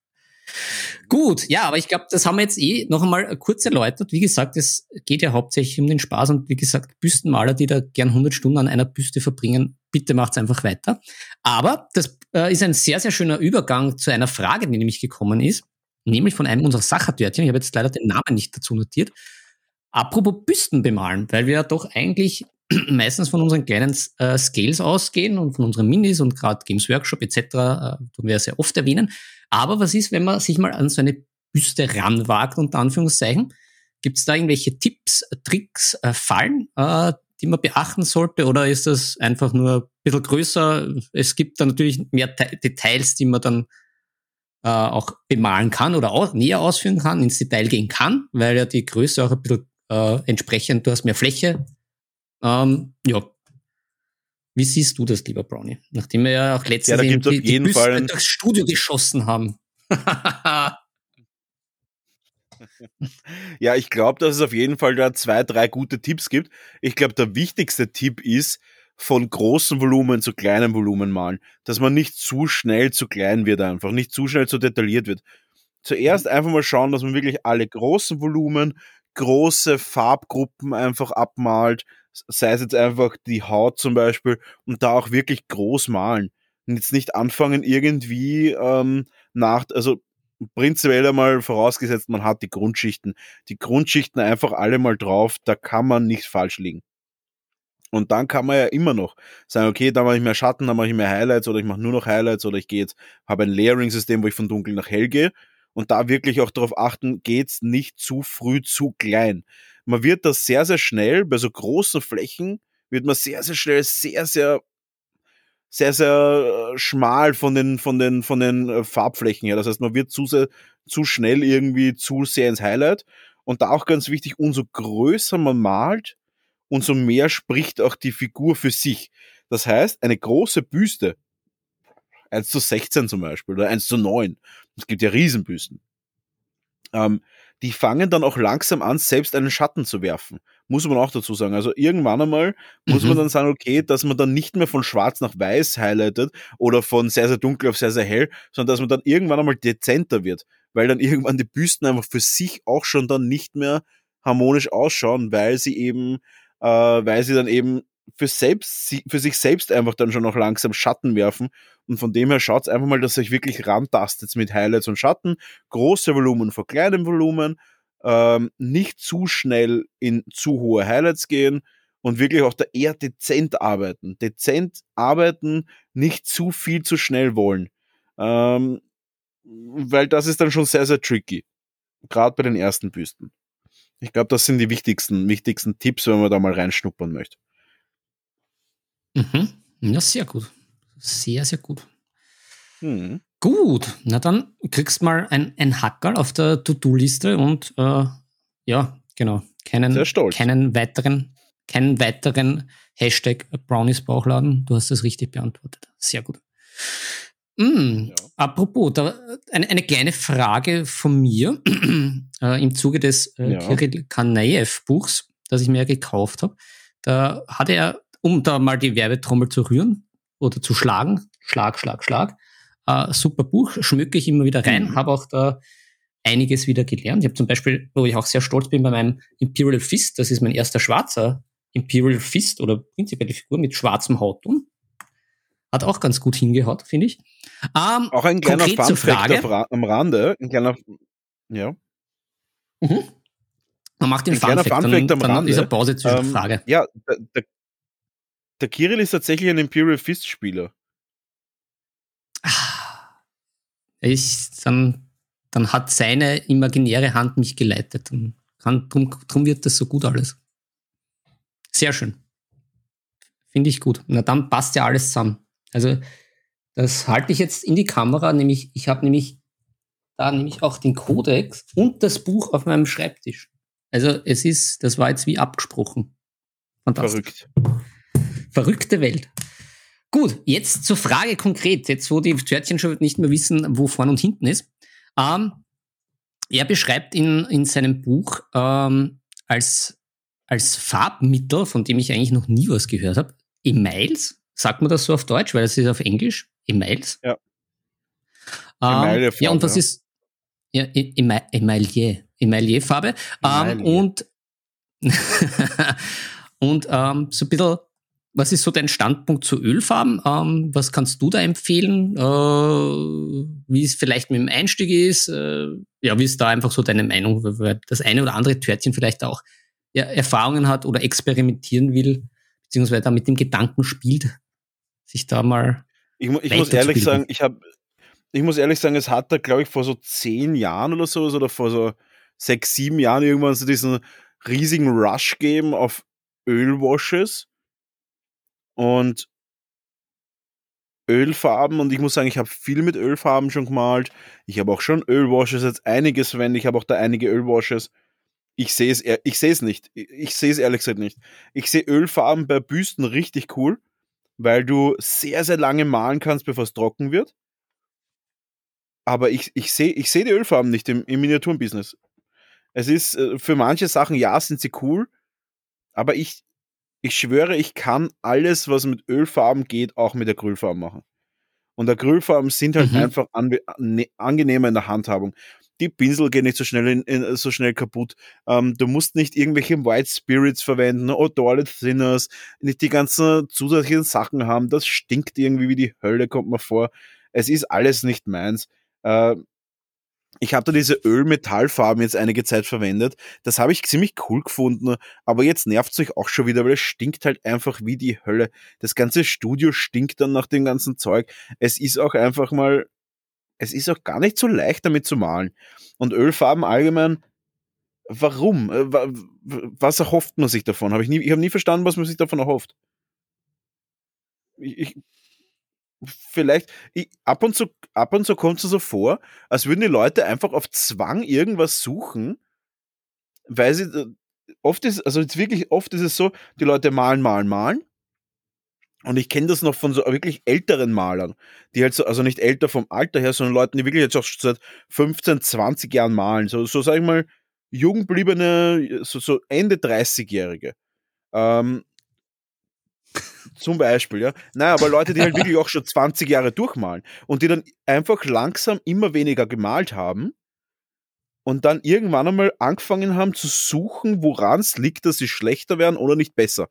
[SPEAKER 1] Gut, ja, aber ich glaube, das haben wir jetzt eh noch einmal kurz erläutert. Wie gesagt, es geht ja hauptsächlich um den Spaß und wie gesagt, Büstenmaler, die da gern 100 Stunden an einer Büste verbringen, bitte macht's einfach weiter. Aber das äh, ist ein sehr, sehr schöner Übergang zu einer Frage, die nämlich gekommen ist, nämlich von einem unserer Sachertörtchen. Ich habe jetzt leider den Namen nicht dazu notiert. Apropos Büsten bemalen, weil wir ja doch eigentlich meistens von unseren kleinen äh, Scales ausgehen und von unseren Minis und gerade Games Workshop etc. Äh, tun wir sehr oft erwähnen. Aber was ist, wenn man sich mal an so eine Büste ranwagt, unter Anführungszeichen? Gibt es da irgendwelche Tipps, Tricks, äh, Fallen, äh, die man beachten sollte? Oder ist das einfach nur ein bisschen größer? Es gibt da natürlich mehr Te Details, die man dann äh, auch bemalen kann oder auch näher ausführen kann, ins Detail gehen kann, weil ja die Größe auch ein bisschen äh, entsprechend, du hast mehr Fläche. Ähm, ja, wie siehst du das, lieber Brownie? Nachdem wir ja auch letztens
[SPEAKER 2] ja, die, die
[SPEAKER 1] Büste durchs Studio geschossen haben.
[SPEAKER 2] ja, ich glaube, dass es auf jeden Fall da zwei, drei gute Tipps gibt. Ich glaube, der wichtigste Tipp ist, von großem Volumen zu kleinem Volumen malen. Dass man nicht zu schnell zu klein wird einfach, nicht zu schnell zu detailliert wird. Zuerst mhm. einfach mal schauen, dass man wirklich alle großen Volumen, große Farbgruppen einfach abmalt, sei es jetzt einfach die Haut zum Beispiel, und da auch wirklich groß malen. Und jetzt nicht anfangen irgendwie ähm, nach, also prinzipiell einmal vorausgesetzt, man hat die Grundschichten. Die Grundschichten einfach alle mal drauf, da kann man nicht falsch liegen. Und dann kann man ja immer noch sagen, okay, da mache ich mehr Schatten, da mache ich mehr Highlights oder ich mache nur noch Highlights oder ich gehe jetzt, habe ein Layering-System, wo ich von dunkel nach hell gehe und da wirklich auch darauf achten, geht's nicht zu früh zu klein. Man wird das sehr, sehr schnell, bei so großen Flächen wird man sehr, sehr schnell sehr, sehr sehr, sehr äh, schmal von den, von den, von den äh, Farbflächen her. Das heißt, man wird zu, sehr, zu schnell irgendwie zu sehr ins Highlight. Und da auch ganz wichtig, umso größer man malt, umso mehr spricht auch die Figur für sich. Das heißt, eine große Büste, 1 zu 16 zum Beispiel, oder 1 zu 9, es gibt ja Riesenbüsten, ähm, die fangen dann auch langsam an, selbst einen Schatten zu werfen. Muss man auch dazu sagen. Also irgendwann einmal muss mhm. man dann sagen, okay, dass man dann nicht mehr von schwarz nach weiß highlightet oder von sehr, sehr dunkel auf sehr, sehr hell, sondern dass man dann irgendwann einmal dezenter wird, weil dann irgendwann die Büsten einfach für sich auch schon dann nicht mehr harmonisch ausschauen, weil sie eben, äh, weil sie dann eben für, selbst, für sich selbst einfach dann schon noch langsam Schatten werfen. Und von dem her schaut einfach mal, dass ihr euch wirklich rantastet mit Highlights und Schatten. Große Volumen vor kleinem Volumen. Ähm, nicht zu schnell in zu hohe Highlights gehen und wirklich auch da eher dezent arbeiten. Dezent arbeiten, nicht zu viel zu schnell wollen. Ähm, weil das ist dann schon sehr, sehr tricky. Gerade bei den ersten Büsten. Ich glaube, das sind die wichtigsten, wichtigsten Tipps, wenn man da mal reinschnuppern möchte.
[SPEAKER 1] Mhm. Ja, sehr gut. Sehr, sehr gut. Mhm. Gut, na dann kriegst mal ein, ein Hackerl auf der To-Do-Liste und äh, ja, genau, keinen, keinen weiteren, keinen weiteren Hashtag Brownies Bauchladen. Du hast das richtig beantwortet. Sehr gut. Mm, ja. Apropos, da, eine, eine kleine Frage von mir äh, im Zuge des äh, ja. Kirill Kanaev Buchs, das ich mir gekauft habe. Da hat er um da mal die Werbetrommel zu rühren oder zu schlagen. Schlag, Schlag, Schlag. Äh, super Buch, schmücke ich immer wieder rein, mhm. habe auch da einiges wieder gelernt. Ich habe zum Beispiel, wo ich auch sehr stolz bin, bei meinem Imperial Fist, das ist mein erster schwarzer Imperial Fist oder prinzipiell die Figur mit schwarzem Hautton. Hat auch ganz gut hingehaut, finde ich.
[SPEAKER 2] Ähm, auch ein kleiner Funfact am Rande, ein kleiner, ja.
[SPEAKER 1] Mhm. Man macht den Funfact,
[SPEAKER 2] Fun dann,
[SPEAKER 1] dann
[SPEAKER 2] Rande.
[SPEAKER 1] ist eine Pause zwischen ähm, Frage.
[SPEAKER 2] Ja, der, der der Kirill ist tatsächlich ein Imperial Fist Spieler.
[SPEAKER 1] Ich, dann, dann hat seine imaginäre Hand mich geleitet. Dann kann, drum, drum wird das so gut alles. Sehr schön. Finde ich gut. Na, dann passt ja alles zusammen. Also, das halte ich jetzt in die Kamera, nämlich, ich habe nämlich da nämlich auch den Kodex und das Buch auf meinem Schreibtisch. Also, es ist, das war jetzt wie abgesprochen.
[SPEAKER 2] Fantastisch.
[SPEAKER 1] Verrückt. Verrückte Welt. Gut, jetzt zur Frage konkret, jetzt wo die Törtchen schon nicht mehr wissen, wo vorne und hinten ist. Ähm, er beschreibt in, in seinem Buch ähm, als, als Farbmittel, von dem ich eigentlich noch nie was gehört habe, Emails. Sagt man das so auf Deutsch, weil es ist auf Englisch? Emails?
[SPEAKER 2] Ja.
[SPEAKER 1] Ähm, ja, und was ja. ist ja, Emailier, Emailier-Farbe. Ähm, und und ähm, so ein bisschen was ist so dein Standpunkt zu Ölfarben? Ähm, was kannst du da empfehlen? Äh, wie es vielleicht mit dem Einstieg ist? Äh, ja, wie ist da einfach so deine Meinung? Weil das eine oder andere Törtchen vielleicht auch ja, Erfahrungen hat oder experimentieren will, beziehungsweise da mit dem Gedanken spielt, sich da mal.
[SPEAKER 2] Ich, ich muss ehrlich sagen, ich habe, ich muss ehrlich sagen, es hat da, glaube ich, vor so zehn Jahren oder so oder vor so sechs, sieben Jahren irgendwann so diesen riesigen Rush geben auf Ölwashes und Ölfarben und ich muss sagen, ich habe viel mit Ölfarben schon gemalt. Ich habe auch schon Ölwashes jetzt einiges verwendet. Ich habe auch da einige Ölwashes. Ich sehe es, ich sehe es nicht. Ich sehe es ehrlich gesagt nicht. Ich sehe Ölfarben bei Büsten richtig cool, weil du sehr, sehr lange malen kannst, bevor es trocken wird. aber ich, ich sehe ich seh die Ölfarben nicht im, im Miniaturenbusiness. Es ist äh, für manche Sachen, ja, sind sie cool, aber ich, ich schwöre, ich kann alles, was mit Ölfarben geht, auch mit Acrylfarben machen. Und Acrylfarben sind halt mhm. einfach an, ne, angenehmer in der Handhabung. Die Pinsel gehen nicht so schnell, in, in, so schnell kaputt. Ähm, du musst nicht irgendwelche White Spirits verwenden, Odorlet Thinners, nicht die ganzen zusätzlichen Sachen haben. Das stinkt irgendwie wie die Hölle, kommt mir vor. Es ist alles nicht meins. Äh, ich habe da diese Ölmetallfarben jetzt einige Zeit verwendet. Das habe ich ziemlich cool gefunden, aber jetzt nervt es euch auch schon wieder, weil es stinkt halt einfach wie die Hölle. Das ganze Studio stinkt dann nach dem ganzen Zeug. Es ist auch einfach mal, es ist auch gar nicht so leicht damit zu malen. Und Ölfarben allgemein, warum? Äh, was erhofft man sich davon? Hab ich ich habe nie verstanden, was man sich davon erhofft. Ich, ich, vielleicht, ich, ab und zu, ab und zu kommt es so vor, als würden die Leute einfach auf Zwang irgendwas suchen, weil sie, äh, oft ist, also jetzt wirklich, oft ist es so, die Leute malen, malen, malen. Und ich kenne das noch von so wirklich älteren Malern, die halt so, also nicht älter vom Alter her, sondern Leuten, die wirklich jetzt auch seit 15, 20 Jahren malen. So, so sag ich mal, jungbliebene, so, so Ende 30-Jährige. Ähm, zum Beispiel, ja. Naja, aber Leute, die halt wirklich auch schon 20 Jahre durchmalen und die dann einfach langsam immer weniger gemalt haben und dann irgendwann einmal angefangen haben zu suchen, woran es liegt, dass sie schlechter werden oder nicht besser.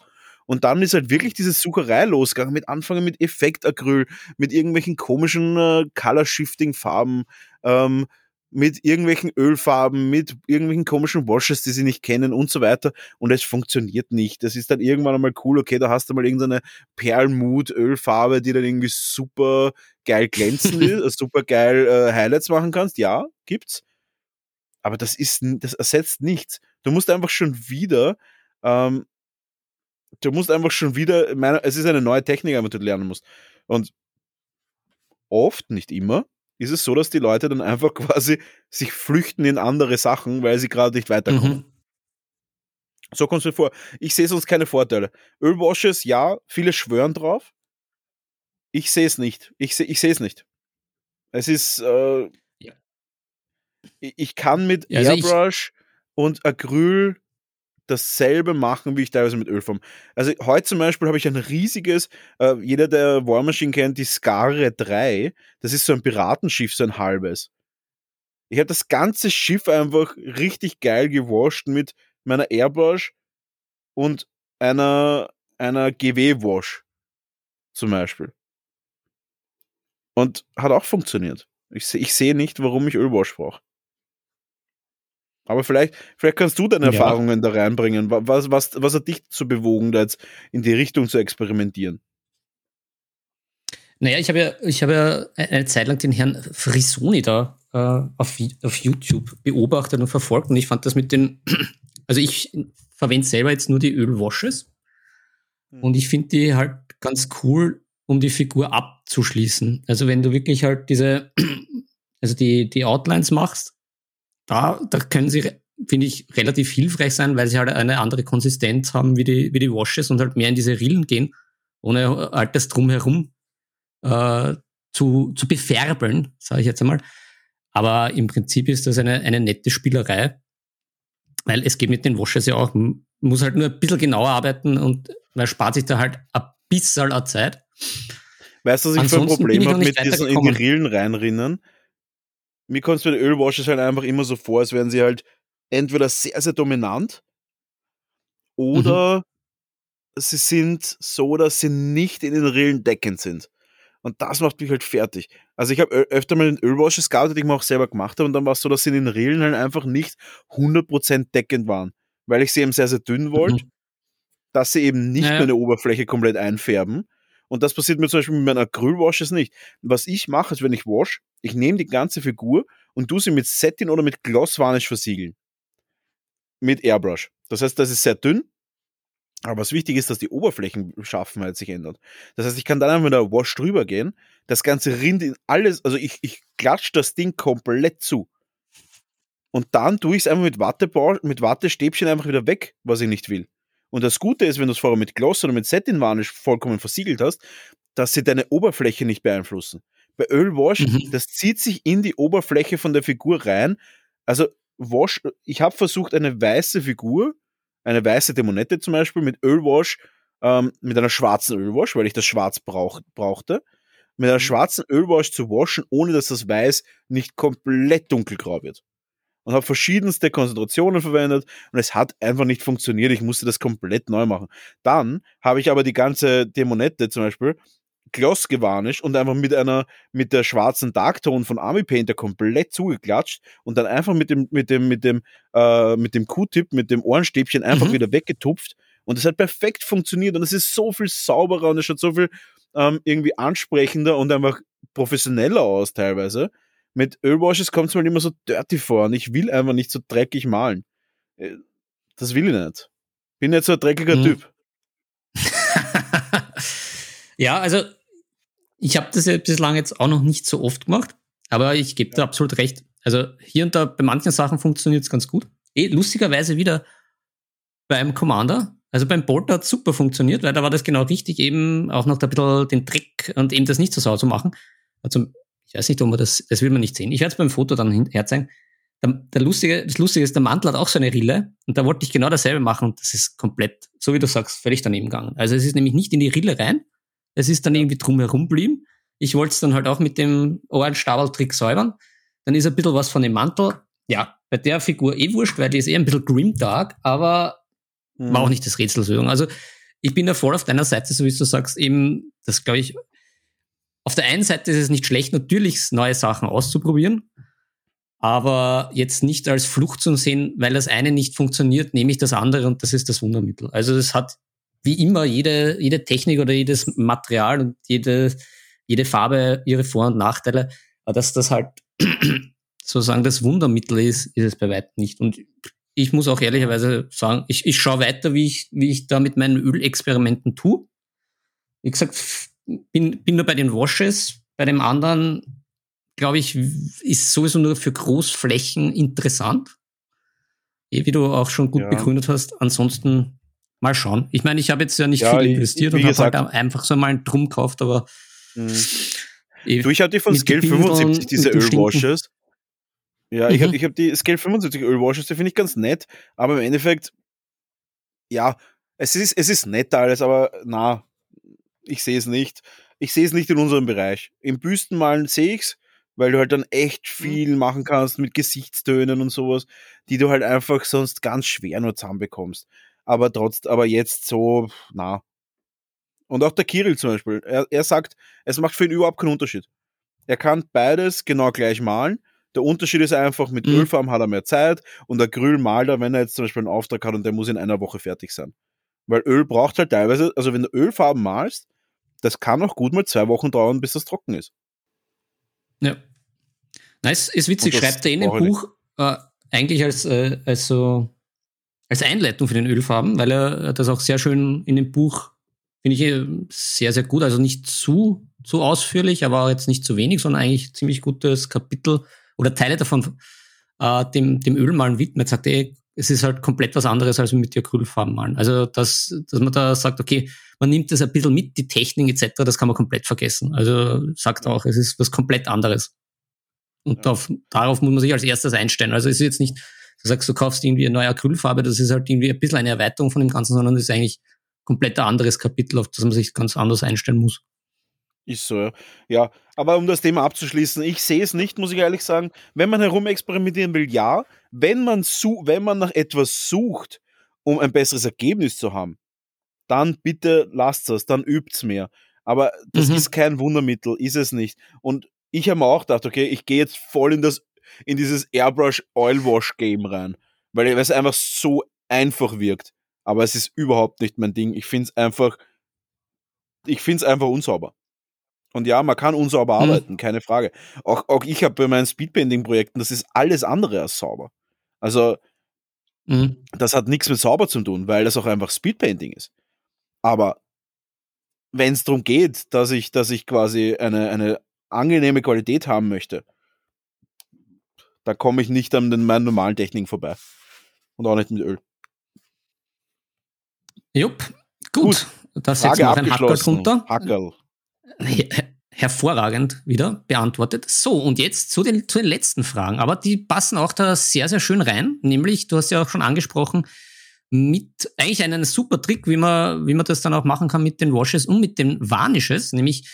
[SPEAKER 2] Und dann ist halt wirklich diese Sucherei losgegangen mit Anfangen mit Effektacryl, mit irgendwelchen komischen äh, Color-Shifting-Farben, ähm, mit irgendwelchen Ölfarben, mit irgendwelchen komischen Washes, die sie nicht kennen und so weiter. Und es funktioniert nicht. Das ist dann irgendwann einmal cool, okay, da hast du mal irgendeine Perlmut-Ölfarbe, die dann irgendwie super geil glänzend ist, äh, super geil äh, Highlights machen kannst. Ja, gibt's. Aber das ist, das ersetzt nichts. Du musst einfach schon wieder, ähm, du musst einfach schon wieder, meine, es ist eine neue Technik, die du lernen musst. Und oft, nicht immer, ist es so, dass die Leute dann einfach quasi sich flüchten in andere Sachen, weil sie gerade nicht weiterkommen. Mhm. So kommt es mir vor. Ich sehe sonst keine Vorteile. Ölwashes, ja, viele schwören drauf. Ich sehe es nicht. Ich sehe ich es nicht. Es ist. Äh, ja. Ich kann mit ja, also Airbrush und Acryl dasselbe machen, wie ich teilweise mit Ölform. Also heute zum Beispiel habe ich ein riesiges, äh, jeder, der War Machine kennt, die Skare 3, das ist so ein Piratenschiff, so ein halbes. Ich habe das ganze Schiff einfach richtig geil gewascht mit meiner Airbrush und einer, einer GW-Wash zum Beispiel. Und hat auch funktioniert. Ich, ich sehe nicht, warum ich Ölwash brauche. Aber vielleicht, vielleicht kannst du deine ja. Erfahrungen da reinbringen. Was, was, was hat dich dazu bewogen, da jetzt in die Richtung zu experimentieren?
[SPEAKER 1] Naja, ich habe ja, ich habe ja eine Zeit lang den Herrn Frisoni da äh, auf, auf YouTube beobachtet und verfolgt und ich fand das mit den, also ich verwende selber jetzt nur die Ölwashes mhm. und ich finde die halt ganz cool, um die Figur abzuschließen. Also wenn du wirklich halt diese, also die, die Outlines machst da, da können sie, finde ich, relativ hilfreich sein, weil sie halt eine andere Konsistenz haben wie die, wie die Washes und halt mehr in diese Rillen gehen, ohne halt das Drumherum äh, zu, zu befärbeln, sage ich jetzt einmal. Aber im Prinzip ist das eine, eine nette Spielerei, weil es geht mit den Washes ja auch, man muss halt nur ein bisschen genauer arbeiten und man spart sich da halt ein bisschen Zeit.
[SPEAKER 2] Weißt du, was ich Ansonsten für ein Problem habe mit diesen in die Rillen reinrinnen? Mir kommt es bei den Ölwashes halt einfach immer so vor, als wären sie halt entweder sehr, sehr dominant oder mhm. sie sind so, dass sie nicht in den Rillen deckend sind. Und das macht mich halt fertig. Also ich habe öfter mal den Ölwashes gehabt, die ich mir auch selber gemacht habe, und dann war es so, dass sie in den Rillen halt einfach nicht 100% deckend waren. Weil ich sie eben sehr, sehr dünn wollte, mhm. dass sie eben nicht ja. meine Oberfläche komplett einfärben. Und das passiert mir zum Beispiel mit meinen Acrylwashes nicht. Was ich mache, ist, wenn ich wash, ich nehme die ganze Figur und tu sie mit Setting oder mit Gloss Varnish versiegeln. Mit Airbrush. Das heißt, das ist sehr dünn, aber was wichtig ist, dass die Oberflächenschaffenheit sich ändert. Das heißt, ich kann dann einfach mit der Wash drüber gehen, das Ganze rinnt in alles, also ich, ich klatsche das Ding komplett zu. Und dann tue ich es einfach mit, Watte, mit Wattestäbchen einfach wieder weg, was ich nicht will. Und das Gute ist, wenn du es vorher mit Gloss oder mit Setting Varnish vollkommen versiegelt hast, dass sie deine Oberfläche nicht beeinflussen. Bei Ölwash,
[SPEAKER 1] Mhm.
[SPEAKER 2] das zieht sich in die Oberfläche von der Figur rein. Also Wash, ich habe versucht, eine weiße Figur, eine weiße Dämonette zum Beispiel, mit Ölwash, ähm, mit einer schwarzen Ölwash, weil ich das schwarz brauch, brauchte, mit einer
[SPEAKER 1] Mhm.
[SPEAKER 2] schwarzen Ölwash zu waschen, ohne dass das Weiß nicht komplett dunkelgrau wird. Und habe verschiedenste Konzentrationen verwendet und es hat einfach nicht funktioniert. Ich musste das komplett neu machen. Dann habe ich aber die ganze Dämonette zum Beispiel gloss gevarnished und einfach mit einer, mit der schwarzen Darktone von Army Painter komplett zugeklatscht und dann einfach mit dem, mit dem, mit dem, äh, mit dem Q-Tip, mit dem Ohrenstäbchen einfach
[SPEAKER 1] Mhm.
[SPEAKER 2] wieder weggetupft und es hat perfekt funktioniert und es ist so viel sauberer und es schaut so viel ähm, irgendwie ansprechender und einfach professioneller aus teilweise. Mit Ölwashes kommt es mir immer so dirty vor und ich will einfach nicht so dreckig malen. Äh, Das will ich nicht. Bin nicht so ein dreckiger
[SPEAKER 1] Mhm.
[SPEAKER 2] Typ.
[SPEAKER 1] Ja, also ich habe das ja bislang jetzt auch noch nicht so oft gemacht, aber ich gebe da absolut recht. Also hier und da bei manchen Sachen funktioniert es ganz gut. Eh, lustigerweise wieder beim Commander. Also beim Bolter hat super funktioniert, weil da war das genau richtig, eben auch noch da ein bisschen den Dreck und eben das nicht so sauer zu machen. Also ich weiß nicht, ob man das, das will man nicht sehen. Ich werde es beim Foto dann herzeigen. Der, der Lustige, das Lustige ist, der Mantel hat auch so eine Rille und da wollte ich genau dasselbe machen und das ist komplett, so wie du sagst, völlig daneben gegangen. Also es ist nämlich nicht in die Rille rein, es ist dann irgendwie drumherum blieben. Ich wollte es dann halt auch mit dem Ohrenstabeltrick säubern. Dann ist ein bisschen was von dem Mantel. Ja, bei der Figur eh wurscht, weil die ist eher ein bisschen grimdark, aber
[SPEAKER 2] Mhm.
[SPEAKER 1] war auch nicht das Rätselslösung. Also ich bin da voll auf deiner Seite, so wie du sagst, eben, das glaube ich, auf der einen Seite ist es nicht schlecht, natürlich neue Sachen auszuprobieren, aber jetzt nicht als Flucht zu sehen, weil das eine nicht funktioniert, nehme ich das andere und das ist das Wundermittel. Also das hat wie immer jede, jede Technik oder jedes Material und jede, jede Farbe ihre Vor- und Nachteile, aber dass das halt sozusagen das Wundermittel ist, ist es bei weitem nicht. Und ich muss auch ehrlicherweise sagen, ich, ich schaue weiter, wie ich, wie ich da mit meinen Ölexperimenten tue. Wie gesagt, bin, bin nur bei den Washes. Bei dem anderen, glaube ich, ist sowieso nur für Großflächen interessant. Eh, Wie du auch schon gut
[SPEAKER 2] Ja.
[SPEAKER 1] begründet hast. Ansonsten mal schauen. Ich meine, ich habe jetzt ja nicht
[SPEAKER 2] Ja,
[SPEAKER 1] viel
[SPEAKER 2] ich-
[SPEAKER 1] investiert
[SPEAKER 2] wie
[SPEAKER 1] und habe halt einfach so mal einen Drum gekauft, aber
[SPEAKER 2] Mhm.
[SPEAKER 1] eh,
[SPEAKER 2] Du, ich habe die von Scale
[SPEAKER 1] den Bildern,
[SPEAKER 2] 75, diese. Ölwashes. Ja, ich
[SPEAKER 1] Mhm.
[SPEAKER 2] habe ich hab die Scale 75 Ölwashes, die finde ich ganz nett, aber im Endeffekt, ja, es ist, es ist nett alles, aber na, ich sehe es nicht. Ich sehe es nicht in unserem Bereich. Im Büstenmalen sehe ich's, weil du halt dann echt viel machen kannst mit Gesichtstönen und sowas, die du halt einfach sonst ganz schwer nur zusammenbekommst. Aber trotz, aber jetzt so, na. Und auch der Kirill zum Beispiel, er, er sagt, es macht für ihn überhaupt keinen Unterschied. Er kann beides genau gleich malen. Der Unterschied ist einfach, mit
[SPEAKER 1] Mhm.
[SPEAKER 2] Ölfarben hat er mehr Zeit und Acryl malt er, wenn er jetzt zum Beispiel einen Auftrag hat und der muss in einer Woche fertig sein. Weil Öl braucht halt teilweise, also wenn du Ölfarben malst, das kann auch gut mal zwei Wochen dauern, bis das trocken ist.
[SPEAKER 1] Ja. Es ist witzig, schreibt er in dem Buch äh, eigentlich als, äh, als, so, als Einleitung für den Ölfarben, weil er das auch sehr schön in dem Buch, finde ich, äh, sehr, sehr gut. Also nicht zu, zu ausführlich, aber auch jetzt nicht zu wenig, sondern eigentlich ziemlich gutes Kapitel oder Teile davon äh, dem, dem Ölmalen widmet. Sagt er, es ist halt komplett was anderes als mit die Acrylfarben malen. Also, dass, dass man da sagt, okay, man nimmt das ein bisschen mit, die Technik etc., das kann man komplett vergessen. Also sagt auch, es ist was komplett anderes. Und
[SPEAKER 2] Ja.
[SPEAKER 1] darauf, darauf muss man sich als erstes einstellen. Also es ist jetzt nicht, du sagst, du kaufst irgendwie eine neue Acrylfarbe, das ist halt irgendwie ein bisschen eine Erweiterung von dem Ganzen, sondern das ist eigentlich komplett ein anderes Kapitel, auf das man sich ganz anders einstellen muss.
[SPEAKER 2] Ist so, ja. Ja, aber um das Thema abzuschließen, ich sehe es nicht, muss ich ehrlich sagen. Wenn man herumexperimentieren will, ja. Wenn man, su wenn man nach etwas sucht, um ein besseres Ergebnis zu haben, dann bitte lasst es, dann übt's mehr. Aber das
[SPEAKER 1] Mhm.
[SPEAKER 2] ist kein Wundermittel, ist es nicht. Und ich habe mir auch gedacht, okay, ich gehe jetzt voll in das, in dieses Airbrush Oil Wash Game rein, weil es einfach so einfach wirkt. Aber es ist überhaupt nicht mein Ding. Ich finde es einfach, ich finde es einfach unsauber. Und ja, man kann unsauber
[SPEAKER 1] Mhm.
[SPEAKER 2] arbeiten, keine Frage. Auch, auch ich habe bei meinen Speedbending-Projekten, das ist alles andere als sauber. Also,
[SPEAKER 1] Mhm.
[SPEAKER 2] das hat nichts mit sauber zu tun, weil das auch einfach Speedpainting ist. Aber wenn es darum geht, dass ich, dass ich quasi eine, eine angenehme Qualität haben möchte, da komme ich nicht an den meinen normalen Techniken vorbei. Und auch nicht mit Öl.
[SPEAKER 1] Jupp, gut. Da setzen
[SPEAKER 2] Frage
[SPEAKER 1] wir ein Hackerl drunter.
[SPEAKER 2] Hackerl.
[SPEAKER 1] hervorragend wieder beantwortet. So, und jetzt zu den, zu den letzten Fragen. Aber die passen auch da sehr, sehr schön rein. Nämlich, du hast ja auch schon angesprochen, mit eigentlich einen super Trick, wie man, wie man das dann auch machen kann mit den Washes und mit den Varnishes, nämlich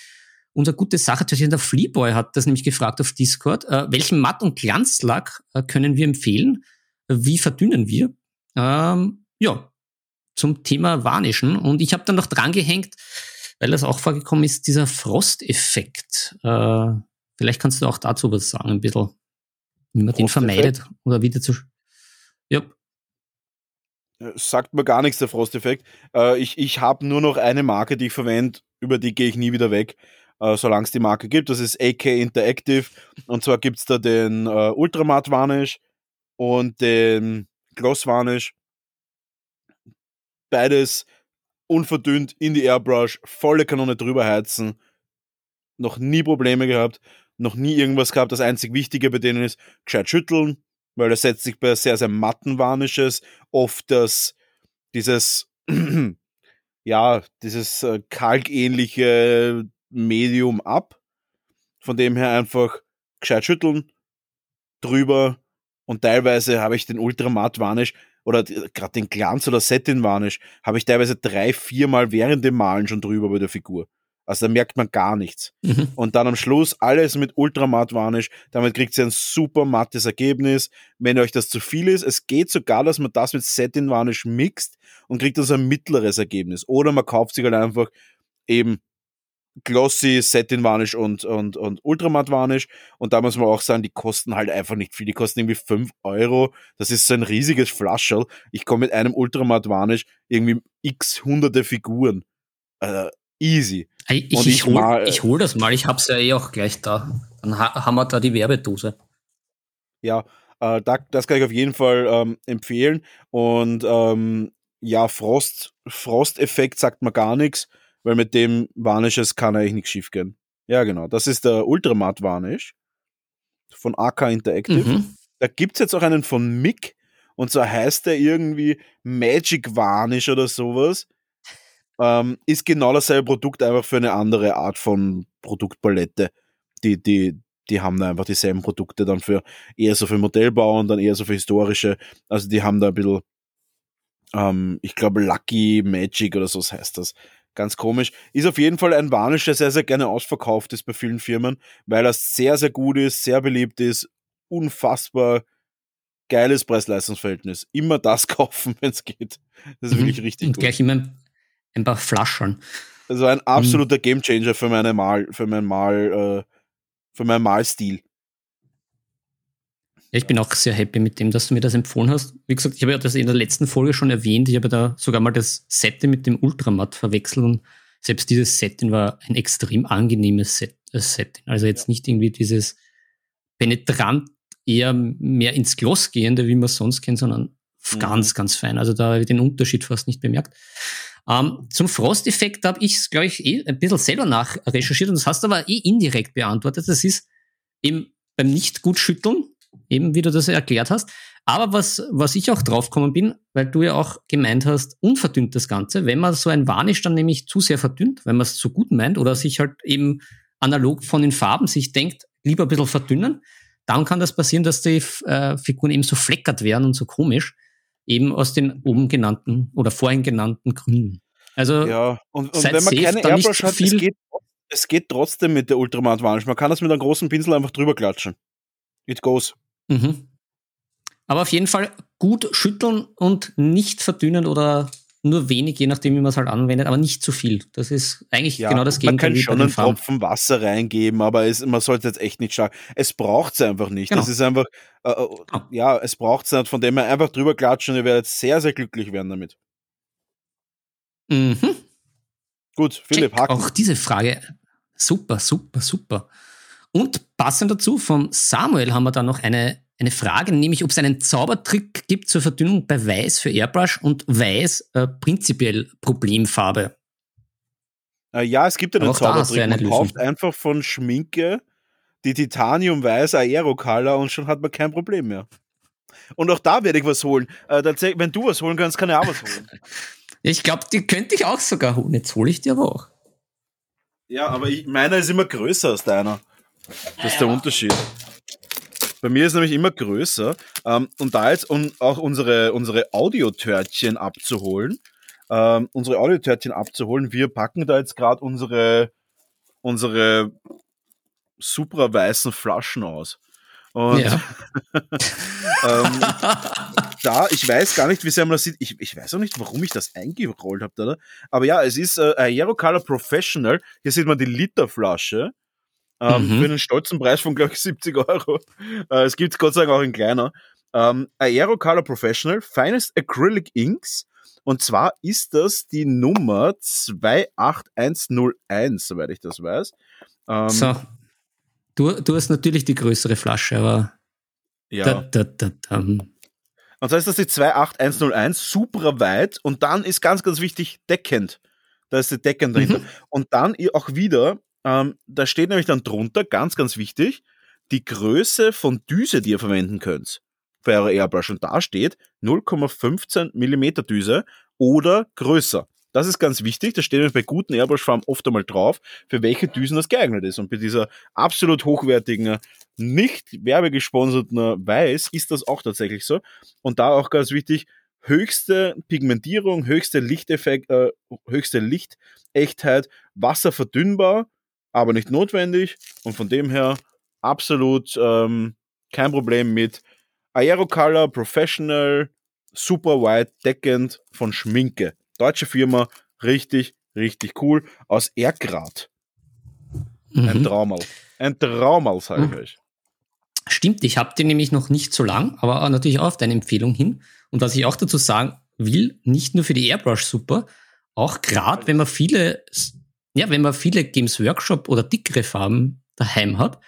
[SPEAKER 1] unser gute Sache, der Fleeboy hat das nämlich gefragt auf Discord, äh, welchen Matt- und Glanzlack äh, können wir empfehlen? Wie verdünnen wir? Ähm, ja, zum Thema Varnischen. Und ich habe dann noch drangehängt, weil das auch vorgekommen ist, dieser Frosteffekt. Äh, vielleicht kannst du auch dazu was sagen, ein bisschen, wie man den vermeidet oder wieder zu. Ja.
[SPEAKER 2] Sagt mir gar nichts, der Frosteffekt. Äh, ich ich habe nur noch eine Marke, die ich verwende, über die gehe ich nie wieder weg, äh, solange es die Marke gibt. Das ist AK Interactive. Und zwar gibt es da den äh, Ultramat Varnish und den Gloss Varnish. Beides unverdünnt in die Airbrush, volle Kanone drüber heizen. Noch nie Probleme gehabt, noch nie irgendwas gehabt. Das einzig Wichtige bei denen ist gescheit schütteln, weil er setzt sich bei sehr, sehr matten Varnishes oft das, dieses, ja, dieses äh, kalkähnliche Medium ab. Von dem her einfach gescheit schütteln, drüber und teilweise habe ich den Ultramat Varnish oder gerade den Glanz oder Setting Varnish habe ich teilweise drei, viermal während dem Malen schon drüber bei der Figur. Also da merkt man gar nichts. Mhm. Und dann am Schluss alles mit Ultramatt Varnish. Damit kriegt ihr ein super mattes Ergebnis. Wenn euch das zu viel ist, es geht sogar, dass man das mit Setting Varnish mixt und kriegt dann so ein mittleres Ergebnis. Oder man kauft sich halt einfach eben Glossy, Setting Varnish und, und, und Ultramatt Varnish. Und da muss man auch sagen, die kosten halt einfach nicht viel. Die kosten irgendwie 5 Euro. Das ist so ein riesiges Flascherl. Ich komme mit einem Ultramatt Varnish irgendwie x hunderte Figuren. Also easy.
[SPEAKER 1] Ich, ich, ich, ich hol das mal. Ich hab's ja eh auch gleich da. Dann ha haben wir da die Werbedose.
[SPEAKER 2] Ja, äh, da, das kann ich auf jeden Fall ähm, empfehlen. Und ähm, ja, Frost, Frosteffekt sagt man gar nichts weil mit dem Varnishes kann eigentlich nichts schief gehen. Ja, genau. Das ist der Ultramat Varnish von AK Interactive. Mhm. Da gibt es jetzt auch einen von Mick und zwar heißt der irgendwie Magic Varnish oder sowas. Ähm, ist genau dasselbe Produkt, einfach für eine andere Art von Produktpalette. Die, die, die haben da einfach dieselben Produkte dann für eher so für Modellbau und dann eher so für historische. Also die haben da ein bisschen, ähm, ich glaube, Lucky Magic oder so heißt das. Ganz komisch. Ist auf jeden Fall ein Varnish, der sehr, sehr gerne ausverkauft ist bei vielen Firmen, weil er sehr, sehr gut ist, sehr beliebt ist, unfassbar geiles Preis-Leistungs-Verhältnis. Immer das kaufen, wenn es geht. Das ist mhm. wirklich richtig
[SPEAKER 1] Und gut. gleich immer ein paar Flaschen.
[SPEAKER 2] Also ein absoluter mhm. Gamechanger für meine Mal, für mein Mal, äh, für meinen Malstil.
[SPEAKER 1] Ja, ich bin auch sehr happy mit dem, dass du mir das empfohlen hast. Wie gesagt, ich habe ja das in der letzten Folge schon erwähnt. Ich habe da sogar mal das Setting mit dem Ultramatt verwechselt und selbst dieses Setting war ein extrem angenehmes Set äh, Setting. Also jetzt nicht irgendwie dieses penetrant eher mehr ins Gloss gehende, wie man es sonst kennt, sondern mhm. ganz, ganz fein. Also da habe ich den Unterschied fast nicht bemerkt. Ähm, zum Frost-Effekt habe ich es, glaube ich, eh ein bisschen selber nachrecherchiert und das hast du aber eh indirekt beantwortet. Das ist eben beim nicht gut schütteln eben wie du das erklärt hast. Aber was, was ich auch draufgekommen bin, weil du ja auch gemeint hast, unverdünnt das Ganze, wenn man so ein Varnish dann nämlich zu sehr verdünnt, wenn man es zu gut meint oder sich halt eben analog von den Farben sich denkt, lieber ein bisschen verdünnen, dann kann das passieren, dass die äh, Figuren eben so fleckert werden und so komisch, eben aus den oben genannten oder vorhin genannten Gründen. Also
[SPEAKER 2] ja, und, und wenn man keine Airbrush hat, es geht, es geht trotzdem mit der Ultramat Varnish. Man kann das mit einem großen Pinsel einfach drüber klatschen. It goes. Mhm.
[SPEAKER 1] Aber auf jeden Fall gut schütteln und nicht verdünnen oder nur wenig, je nachdem, wie man es halt anwendet, aber nicht zu viel. Das ist eigentlich ja, genau das Gegenteil.
[SPEAKER 2] Man kann schon einen Farben. Tropfen Wasser reingeben, aber es, man sollte jetzt echt nicht stark. Es braucht es einfach nicht. Genau. Das ist einfach, äh, genau. ja, es braucht es nicht, von dem her einfach drüber klatschen und ihr werdet sehr, sehr glücklich werden damit.
[SPEAKER 1] Mhm.
[SPEAKER 2] Gut, Philipp,
[SPEAKER 1] Haken. Auch diese Frage, super, super, super. Und passend dazu, vom Samuel haben wir dann noch eine, eine Frage, nämlich ob es einen Zaubertrick gibt zur Verdünnung bei Weiß für Airbrush und Weiß äh, prinzipiell Problemfarbe.
[SPEAKER 2] Äh, ja, es gibt einen Zaubertrick. Man kauft einfach von Schminke die Titanium Weiß Aero-Color und schon hat man kein Problem mehr. Und auch da werde ich was holen. Äh, wenn du was holen kannst, kann ich auch was holen.
[SPEAKER 1] Ich glaube, die könnte ich auch sogar holen. Jetzt hole ich die aber auch.
[SPEAKER 2] Ja, aber ich, meiner ist immer größer als deiner. Das ist der Unterschied. Bei mir ist nämlich immer größer. Ähm, und da jetzt, um auch unsere, unsere Audiotörtchen abzuholen, ähm, unsere Audiotörtchen abzuholen, wir packen da jetzt gerade unsere, unsere super weißen Flaschen aus. Und
[SPEAKER 1] Ja.
[SPEAKER 2] ähm, da, ich weiß gar nicht, wie sehr man das sieht. Ich, ich weiß auch nicht, warum ich das eingerollt habe, oder? Aber ja, es ist äh, Aero Color Professional. Hier sieht man die Literflasche. Ähm,
[SPEAKER 1] Mhm.
[SPEAKER 2] Für einen stolzen Preis von, glaube ich, 70 Euro. Äh, es gibt Gott sei Dank auch in kleiner. Ähm, Aero Color Professional, Finest Acrylic Inks. Und zwar ist das die Nummer 28101, soweit ich das weiß. Ähm,
[SPEAKER 1] So. Du, du hast natürlich die größere Flasche, aber
[SPEAKER 2] ja.
[SPEAKER 1] da, da, da.
[SPEAKER 2] Und zwar ist das die 28101, super weit und dann ist ganz, ganz wichtig deckend. Da ist die deckend dahinter.
[SPEAKER 1] Mhm.
[SPEAKER 2] Und dann auch wieder, ähm, da steht nämlich dann drunter, ganz, ganz wichtig, die Größe von Düse, die ihr verwenden könnt für eure Airbrush. Und da steht 0,15 Millimeter Düse oder größer. Das ist ganz wichtig, das steht nämlich bei guten Airbrush-Farben oft einmal drauf, für welche Düsen das geeignet ist. Und bei dieser absolut hochwertigen, nicht werbegesponserten Weiß ist das auch tatsächlich so. Und da auch ganz wichtig, höchste Pigmentierung, höchste Lichteffekt, äh, höchste Lichtechtheit, wasserverdünnbar, aber nicht notwendig. Und von dem her absolut ähm, kein Problem mit Aerocolor Professional Super White Deckend von Schminke. Deutsche Firma, richtig, richtig cool. Aus Ergrad. Ein
[SPEAKER 1] Mhm.
[SPEAKER 2] Traumal. Ein Traumal, sage ich
[SPEAKER 1] Mhm.
[SPEAKER 2] euch.
[SPEAKER 1] Stimmt, ich habe den nämlich noch nicht so lang, aber natürlich auch auf deine Empfehlung hin. Und was ich auch dazu sagen will, nicht nur für die Airbrush super, auch gerade wenn man viele, ja, wenn man viele Games Workshop oder dickere Farben daheim hat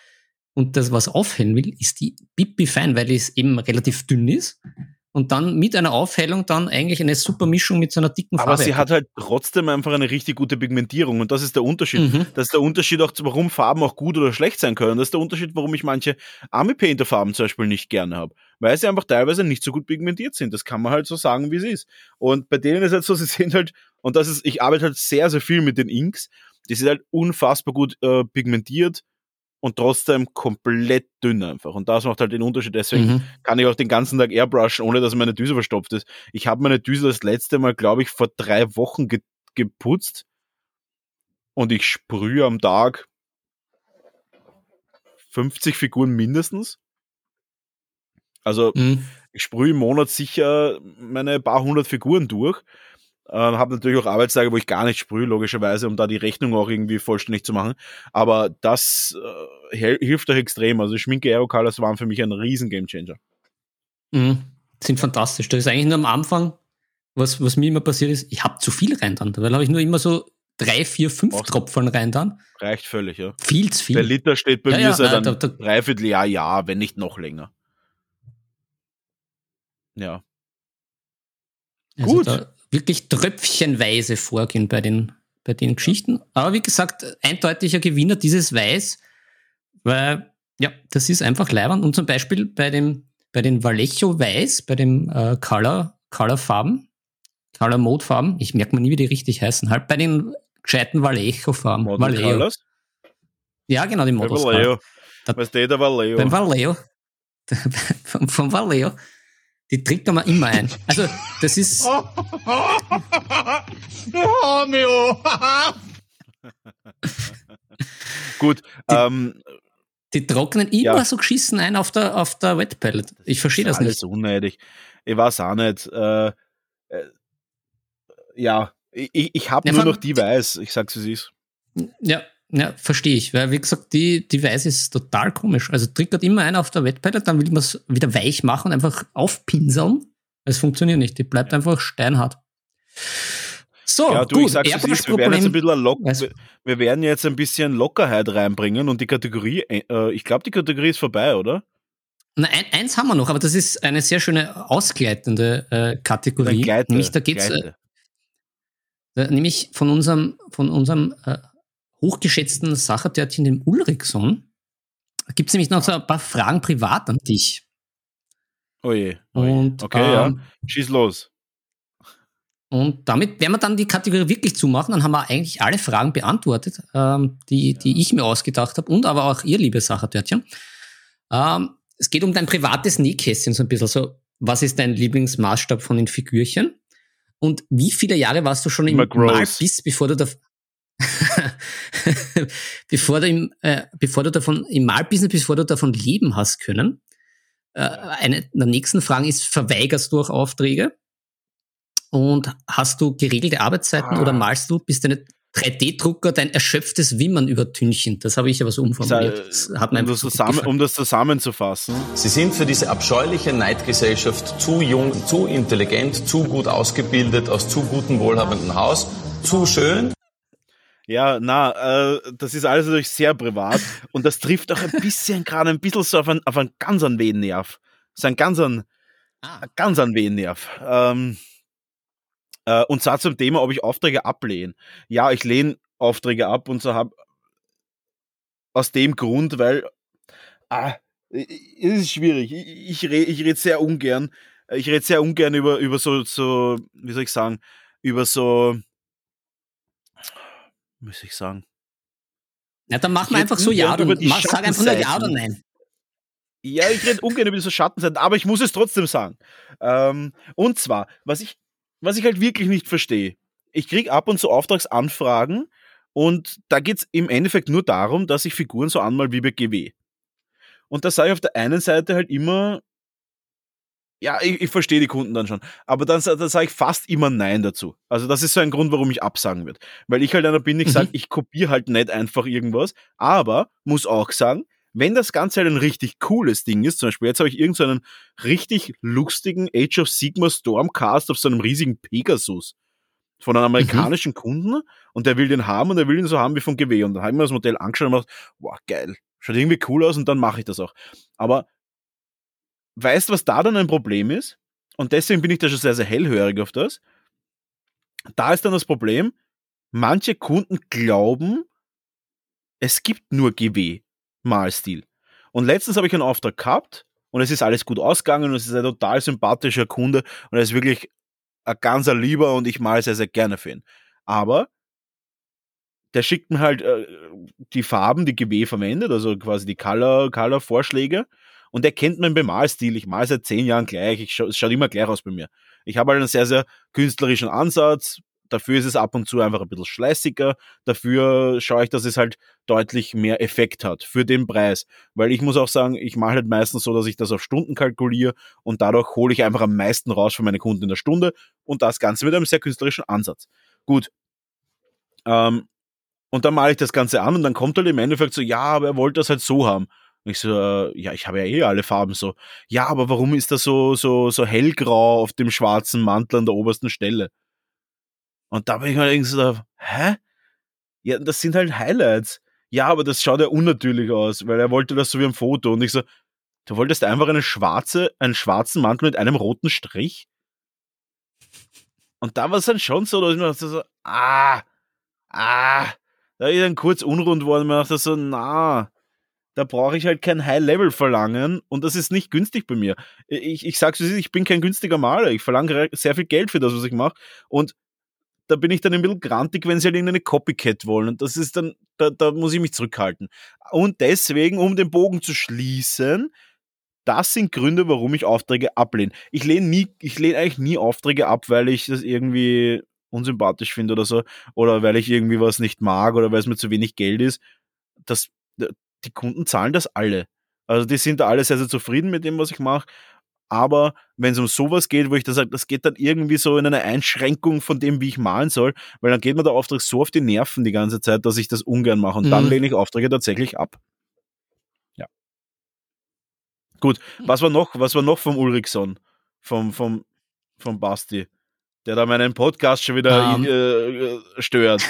[SPEAKER 1] und das was aufhellen will, ist die Pipi fein, weil es eben relativ dünn ist und dann mit einer Aufhellung dann eigentlich eine super Mischung mit so einer dicken
[SPEAKER 2] Aber
[SPEAKER 1] Farbe.
[SPEAKER 2] sie hat halt trotzdem einfach eine richtig gute Pigmentierung und das ist der Unterschied.
[SPEAKER 1] Mhm.
[SPEAKER 2] Das ist der Unterschied auch, zu- warum Farben auch gut oder schlecht sein können. Das ist der Unterschied, warum ich manche Army Painter Farben zum Beispiel nicht gerne habe. Weil sie einfach teilweise nicht so gut pigmentiert sind. Das kann man halt so sagen, wie es ist. Und bei denen ist halt so, sie sind halt, und das ist, ich arbeite halt sehr, sehr viel mit den Inks. Die sind halt unfassbar gut äh, pigmentiert und trotzdem komplett dünn einfach. Und das macht halt den Unterschied. Deswegen
[SPEAKER 1] Mhm.
[SPEAKER 2] kann ich auch den ganzen Tag airbrushen, ohne dass meine Düse verstopft ist. Ich habe meine Düse das letzte Mal, glaube ich, vor drei Wochen ge geputzt und ich sprühe am Tag 50 Figuren mindestens. Also
[SPEAKER 1] Mhm.
[SPEAKER 2] ich sprühe im Monat sicher meine paar hundert Figuren durch. Äh, habe natürlich auch Arbeitstage, wo ich gar nicht sprühe, logischerweise, um da die Rechnung auch irgendwie vollständig zu machen. Aber das äh, hilft euch extrem. Also Schminke Aerocolors waren für mich ein riesen Gamechanger.
[SPEAKER 1] Mhm. Sind fantastisch. Das ist eigentlich nur am Anfang, was, was mir immer passiert ist, ich habe zu viel rein dann. Weil habe ich nur immer so drei, vier, fünf
[SPEAKER 2] Brauchst
[SPEAKER 1] Tropfen rein dann.
[SPEAKER 2] Reicht völlig, ja.
[SPEAKER 1] Viel zu viel.
[SPEAKER 2] Der Liter steht bei
[SPEAKER 1] Ja,
[SPEAKER 2] mir
[SPEAKER 1] ja,
[SPEAKER 2] seit einem Dreivierteljahr, ja, wenn nicht noch länger. Ja.
[SPEAKER 1] Also
[SPEAKER 2] Gut.
[SPEAKER 1] wirklich tröpfchenweise vorgehen bei den, bei den Geschichten. Aber wie gesagt, eindeutiger Gewinner dieses Weiß, weil, ja, das ist einfach leibend. Und zum Beispiel bei dem, bei den Vallejo Weiß, bei dem äh, Color, Color Farben, Color Mode Farben, ich merke mal nie, wie die richtig heißen, halt bei den gescheiten Vallejo Farben.
[SPEAKER 2] Modern
[SPEAKER 1] Vallejo.
[SPEAKER 2] Colors.
[SPEAKER 1] Ja, genau, die
[SPEAKER 2] Bei
[SPEAKER 1] Models.
[SPEAKER 2] Vallejo.
[SPEAKER 1] Da-
[SPEAKER 2] Was steht da Vallejo?
[SPEAKER 1] Beim Vallejo, vom, vom Vallejo, die trinkt man immer ein. Also, das ist,
[SPEAKER 2] Gut,
[SPEAKER 1] Die-
[SPEAKER 2] ähm,
[SPEAKER 1] Die trocknen immer
[SPEAKER 2] Ja.
[SPEAKER 1] so geschissen ein auf der, auf der Wet Palette. Ich verstehe das
[SPEAKER 2] alles
[SPEAKER 1] nicht.
[SPEAKER 2] unnötig. Ich weiß auch nicht. Äh, äh, ja, ich, ich habe nur noch die weiß. Ich sag's, es ist.
[SPEAKER 1] Ja, ja verstehe ich. Weil, wie gesagt, die, die Weiß ist total komisch. Also triggert immer ein auf der Wet Palette, dann will man es wieder weich machen, einfach aufpinseln. Es funktioniert nicht. Die bleibt einfach steinhart. So,
[SPEAKER 2] ja, du,
[SPEAKER 1] gut.
[SPEAKER 2] ich sag's, ist. Wir werden jetzt ein bisschen lock wir, werden jetzt ein bisschen Lockerheit reinbringen und die Kategorie, äh, ich glaube, die Kategorie ist vorbei, oder?
[SPEAKER 1] Na, ein, eins haben wir noch, aber das ist eine sehr schöne ausgleitende äh, Kategorie.
[SPEAKER 2] Gleite,
[SPEAKER 1] nämlich da geht's äh. Äh, nämlich von unserem, von unserem äh, hochgeschätzten Sachertörtchen, dem Ulrichson, gibt es nämlich noch so ein paar Fragen privat an dich.
[SPEAKER 2] Oh je. Oh.
[SPEAKER 1] Und,
[SPEAKER 2] okay, ja.
[SPEAKER 1] ähm,
[SPEAKER 2] Schieß los.
[SPEAKER 1] Und damit werden wir dann die Kategorie wirklich zumachen. Dann haben wir eigentlich alle Fragen beantwortet, ähm, die, die ich mir ausgedacht habe und aber auch ihr, liebe Sachertörtchen. Ähm, es geht um dein privates Nähkästchen so ein bisschen. So, was ist dein Lieblingsmaßstab von den Figürchen? Und wie viele Jahre warst du schon im Malbiss, bevor du da, bevor du im, äh, bevor du davon im Malbusiness, bevor du davon leben hast können? Äh, eine der nächsten Fragen ist, verweigerst du auch Aufträge? Und hast du geregelte Arbeitszeiten ah. oder malst du, bist deine 3D-Drucker dein erschöpftes Wimmern übertünchen? Das habe ich aber so umformuliert. Das
[SPEAKER 2] hat um, das zusammen, um das zusammenzufassen.
[SPEAKER 4] Sie sind für diese abscheuliche Neidgesellschaft zu jung, zu intelligent, zu gut ausgebildet, aus zu gutem, wohlhabenden Haus, zu schön.
[SPEAKER 2] Ja, na, äh, das ist alles natürlich sehr privat und das trifft auch ein bisschen gerade ein bisschen so auf einen, auf einen ganz an Wehennerv. So ein ganz an, ah. ganz an Wehennerv. Ähm, äh, und zwar zum Thema, ob ich Aufträge ablehne. Ja, ich lehne Aufträge ab und so habe aus dem Grund, weil ah, es ist schwierig. Ich, ich rede ich red sehr ungern. Ich rede sehr ungern über, über so, so, wie soll ich sagen, über so, muss ich sagen.
[SPEAKER 1] Ja, dann machen wir einfach so Ja oder Nein. Sag einfach nur Ja oder Nein.
[SPEAKER 2] Ja, ich rede ungern über diese Schattenseiten, aber ich muss es trotzdem sagen. Ähm, und zwar, was ich was ich halt wirklich nicht verstehe. Ich kriege ab und zu Auftragsanfragen und da geht es im Endeffekt nur darum, dass ich Figuren so anmal wie bei GW. Und da sage ich auf der einen Seite halt immer, ja, ich, ich verstehe die Kunden dann schon, aber dann, dann sage ich fast immer Nein dazu. Also das ist so ein Grund, warum ich absagen würde. Weil ich halt einer bin, ich mhm. sage, ich kopiere halt nicht einfach irgendwas, aber muss auch sagen, wenn das Ganze halt ein richtig cooles Ding ist, zum Beispiel jetzt habe ich irgendeinen so richtig lustigen Age of Sigma Stormcast auf so einem riesigen Pegasus von einem mhm. amerikanischen mhm. Kunden und der will den haben und der will ihn so haben wie von GW. Und dann habe ich mir das Modell angeschaut und gemacht, wow, geil, schaut irgendwie cool aus und dann mache ich das auch. Aber weißt du, was da dann ein Problem ist? Und deswegen bin ich da schon sehr, sehr hellhörig auf das. Da ist dann das Problem, manche Kunden glauben, es gibt nur GW. Malstil. Und letztens habe ich einen Auftrag gehabt und es ist alles gut ausgegangen und es ist ein total sympathischer Kunde und er ist wirklich ein ganzer Lieber und ich mal sehr, sehr gerne für ihn. Aber der schickt mir halt äh, die Farben, die GW verwendet, also quasi die Color-Vorschläge. Color und er kennt meinen Bemalstil. Ich mal seit zehn Jahren gleich. Ich scha es schaut immer gleich aus bei mir. Ich habe halt einen sehr, sehr künstlerischen Ansatz. Dafür ist es ab und zu einfach ein bisschen schleißiger. Dafür schaue ich, dass es halt deutlich mehr Effekt hat für den Preis. Weil ich muss auch sagen, ich mache halt meistens so, dass ich das auf Stunden kalkuliere und dadurch hole ich einfach am meisten raus für meine Kunden in der Stunde und das Ganze mit einem sehr künstlerischen Ansatz. Gut. Ähm, und dann male ich das Ganze an und dann kommt halt im Endeffekt so, ja, aber er wollte das halt so haben. Und ich so, äh, ja, ich habe ja eh alle Farben so. Ja, aber warum ist das so, so, so hellgrau auf dem schwarzen Mantel an der obersten Stelle? Und da bin ich mir irgendwie so, hä? Ja, das sind halt Highlights. Ja, aber das schaut ja unnatürlich aus, weil er wollte das so wie ein Foto. Und ich so, du wolltest einfach eine schwarze, einen schwarzen Mantel mit einem roten Strich? Und da war es dann schon so, dass ich mir dachte so, ah, ah, da ist dann kurz unrund worden mir dachte so, na, da brauche ich halt kein High-Level verlangen und das ist nicht günstig bei mir. Ich, ich sag's ich bin kein günstiger Maler. Ich verlange sehr viel Geld für das, was ich mache. Und da bin ich dann ein bisschen grantig, wenn sie halt irgendeine Copycat wollen. Und das ist dann, da, da muss ich mich zurückhalten. Und deswegen, um den Bogen zu schließen, das sind Gründe, warum ich Aufträge ablehne. Ich lehne nie, ich lehne eigentlich nie Aufträge ab, weil ich das irgendwie unsympathisch finde oder so, oder weil ich irgendwie was nicht mag oder weil es mir zu wenig Geld ist. Das, die Kunden zahlen das alle. Also die sind da alle sehr, sehr zufrieden mit dem, was ich mache. Aber wenn es um sowas geht, wo ich da sage, das geht dann irgendwie so in eine Einschränkung von dem, wie ich malen soll, weil dann geht mir der Auftrag so auf die Nerven die ganze Zeit, dass ich das ungern mache. Und mhm. dann lehne ich Aufträge tatsächlich ab. Ja. Gut, hm. was war noch, was war noch vom Ulrichson? Vom, vom, vom Basti? Der da meinen Podcast schon wieder um. Ähm. äh, stört.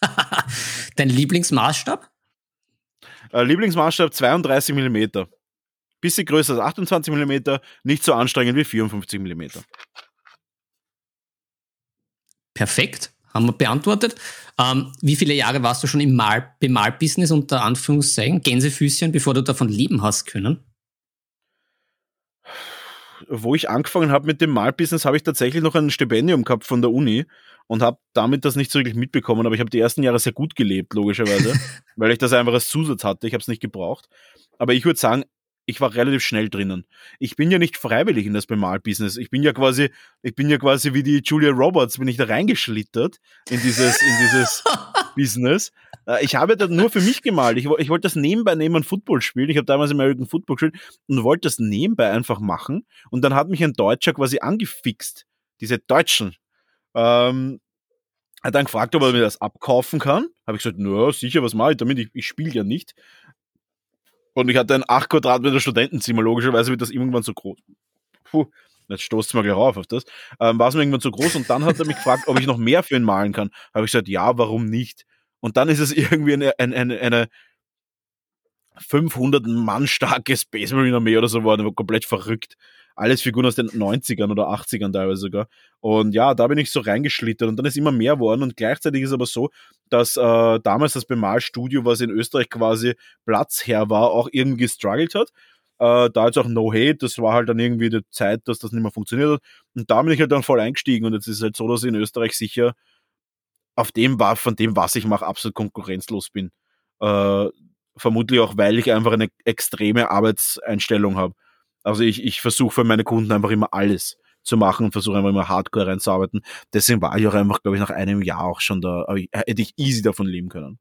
[SPEAKER 1] Dein Lieblingsmaßstab?
[SPEAKER 2] Äh, Lieblingsmaßstab 32 Millimeter bisschen größer als 28 mm, nicht so anstrengend wie 54 mm.
[SPEAKER 1] Perfekt, haben wir beantwortet. Ähm, wie viele Jahre warst du schon im Mal Bemalbusiness unter Anführungszeichen, Gänsefüßchen, bevor du davon leben hast können?
[SPEAKER 2] Wo ich angefangen habe mit dem Malbusiness, habe ich tatsächlich noch ein Stipendium gehabt von der Uni und habe damit das nicht so wirklich mitbekommen, aber ich habe die ersten Jahre sehr gut gelebt, logischerweise, weil ich das einfach als Zusatz hatte. Ich habe es nicht gebraucht. Aber ich würde sagen, ich war relativ schnell drinnen. Ich bin ja nicht freiwillig in das Bemalbusiness. Ich bin ja quasi, ich bin ja quasi wie die Julia Roberts, bin ich da reingeschlittert in dieses, in dieses Business. Äh, ich habe da nur für mich gemalt. Ich, ich wollte das nebenbei neben Football spielen. Ich habe damals American Football gespielt und wollte das nebenbei einfach machen. Und dann hat mich ein Deutscher quasi angefixt. Diese Deutschen. Ähm, hat dann gefragt, ob er mir das abkaufen kann. Habe ich gesagt, na sicher, was mache ich damit? Ich, ich spiele ja nicht. Und ich hatte ein 8 Quadratmeter Studentenzimmer, logischerweise wird das irgendwann so groß. Puh, jetzt stoßt mal gleich auf auf das. Ähm, war es mir irgendwann zu groß und dann hat er mich gefragt, ob ich noch mehr für ihn malen kann. Habe ich gesagt, ja, warum nicht? Und dann ist es irgendwie eine, eine, eine, eine 500 Mann starke Space Marine Armee oder so geworden, komplett verrückt alles Figuren aus den 90ern oder 80ern teilweise sogar. Und ja, da bin ich so reingeschlittert und dann ist immer mehr worden und gleichzeitig ist aber so, dass äh, damals das Bemalstudio, was in Österreich quasi Platzherr war, auch irgendwie gestruggelt hat. Äh, da jetzt auch No Hate, das war halt dann irgendwie die Zeit, dass das nicht mehr funktioniert hat. Und da bin ich halt dann voll eingestiegen und jetzt ist es halt so, dass ich in Österreich sicher auf dem von dem, was ich mache, absolut konkurrenzlos bin. Äh, vermutlich auch, weil ich einfach eine extreme Arbeitseinstellung habe. Also ich, ich versuche für meine Kunden einfach immer alles zu machen und versuche einfach immer hardcore reinzuarbeiten. Deswegen war ich auch einfach, glaube ich, nach einem Jahr auch schon da, ich, hätte ich easy davon leben können.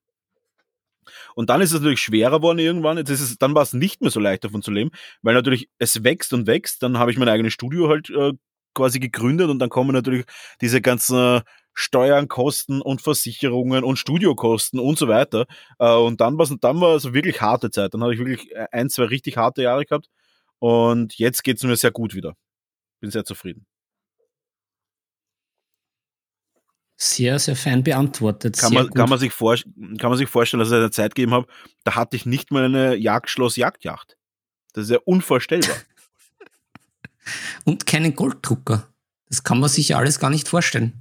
[SPEAKER 2] Und dann ist es natürlich schwerer geworden irgendwann. Jetzt ist es, dann war es nicht mehr so leicht davon zu leben, weil natürlich es wächst und wächst. Dann habe ich mein eigenes Studio halt äh, quasi gegründet und dann kommen natürlich diese ganzen Steuern, Kosten und Versicherungen und Studiokosten und so weiter. Äh, und dann war es dann war es wirklich harte Zeit. Dann habe ich wirklich ein, zwei richtig harte Jahre gehabt. Und jetzt geht es mir sehr gut wieder. Bin sehr zufrieden.
[SPEAKER 1] Sehr, sehr fein beantwortet.
[SPEAKER 2] Kann, man, kann, man, sich vor, kann man sich vorstellen, dass es eine Zeit gegeben habe, da hatte ich nicht mal eine Jagdschloss-Jagdjacht. Das ist ja unvorstellbar.
[SPEAKER 1] Und keinen Golddrucker. Das kann man sich ja alles gar nicht vorstellen.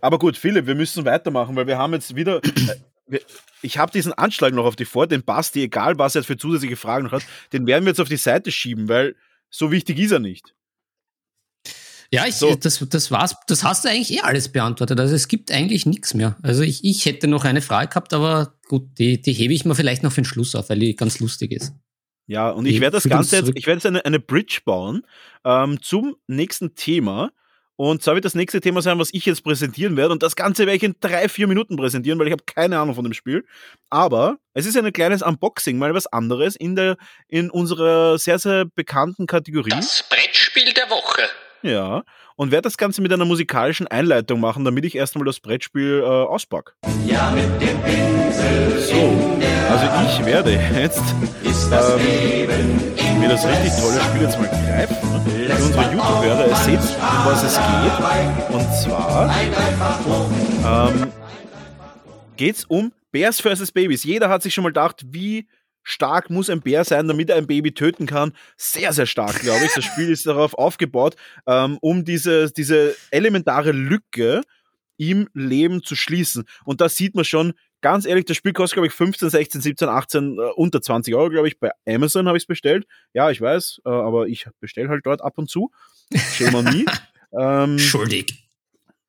[SPEAKER 2] Aber gut, Philipp, wir müssen weitermachen, weil wir haben jetzt wieder äh, ich habe diesen Anschlag noch auf die vor, den Basti, egal was er jetzt für zusätzliche Fragen noch hat, den werden wir jetzt auf die Seite schieben, weil so wichtig ist er nicht.
[SPEAKER 1] Ja, ich, so. das, das war's. Das hast du eigentlich eh alles beantwortet. Also es gibt eigentlich nichts mehr. Also ich, ich hätte noch eine Frage gehabt, aber gut, die, die hebe ich mir vielleicht noch für den Schluss auf, weil die ganz lustig ist.
[SPEAKER 2] Ja, und ich werde das Ganze jetzt, ich werde jetzt eine, eine Bridge bauen ähm, zum nächsten Thema. Und zwar wird das nächste Thema sein, was ich jetzt präsentieren werde. Und das Ganze werde ich in drei, vier Minuten präsentieren, weil ich habe keine Ahnung von dem Spiel. Aber es ist ein kleines Unboxing, mal was anderes in, der, in unserer sehr, sehr bekannten Kategorie.
[SPEAKER 5] Das Brettspiel der Woche.
[SPEAKER 2] Ja, und werde das Ganze mit einer musikalischen Einleitung machen, damit ich erstmal das Brettspiel äh, auspacke. Ja, mit dem Pinsel. So, also ich werde jetzt ähm, mir das richtig tolle Spiel jetzt mal greifen. Für unsere YouTube-Hörer, ihr seht, um was es geht. Und zwar ähm, geht es um Bears vs. Babies. Jeder hat sich schon mal gedacht, wie stark muss ein Bär sein, damit er ein Baby töten kann. Sehr, sehr stark, glaube ich. Das Spiel ist darauf aufgebaut, ähm, um diese, diese elementare Lücke im Leben zu schließen. Und da sieht man schon, ganz ehrlich, das Spiel kostet, glaube ich, 15, 16, 17, 18, äh, unter 20 Euro, glaube ich. Bei Amazon habe ich es bestellt. Ja, ich weiß, äh, aber ich bestelle halt dort ab und zu. Shame on me.
[SPEAKER 1] ähm, Schuldig.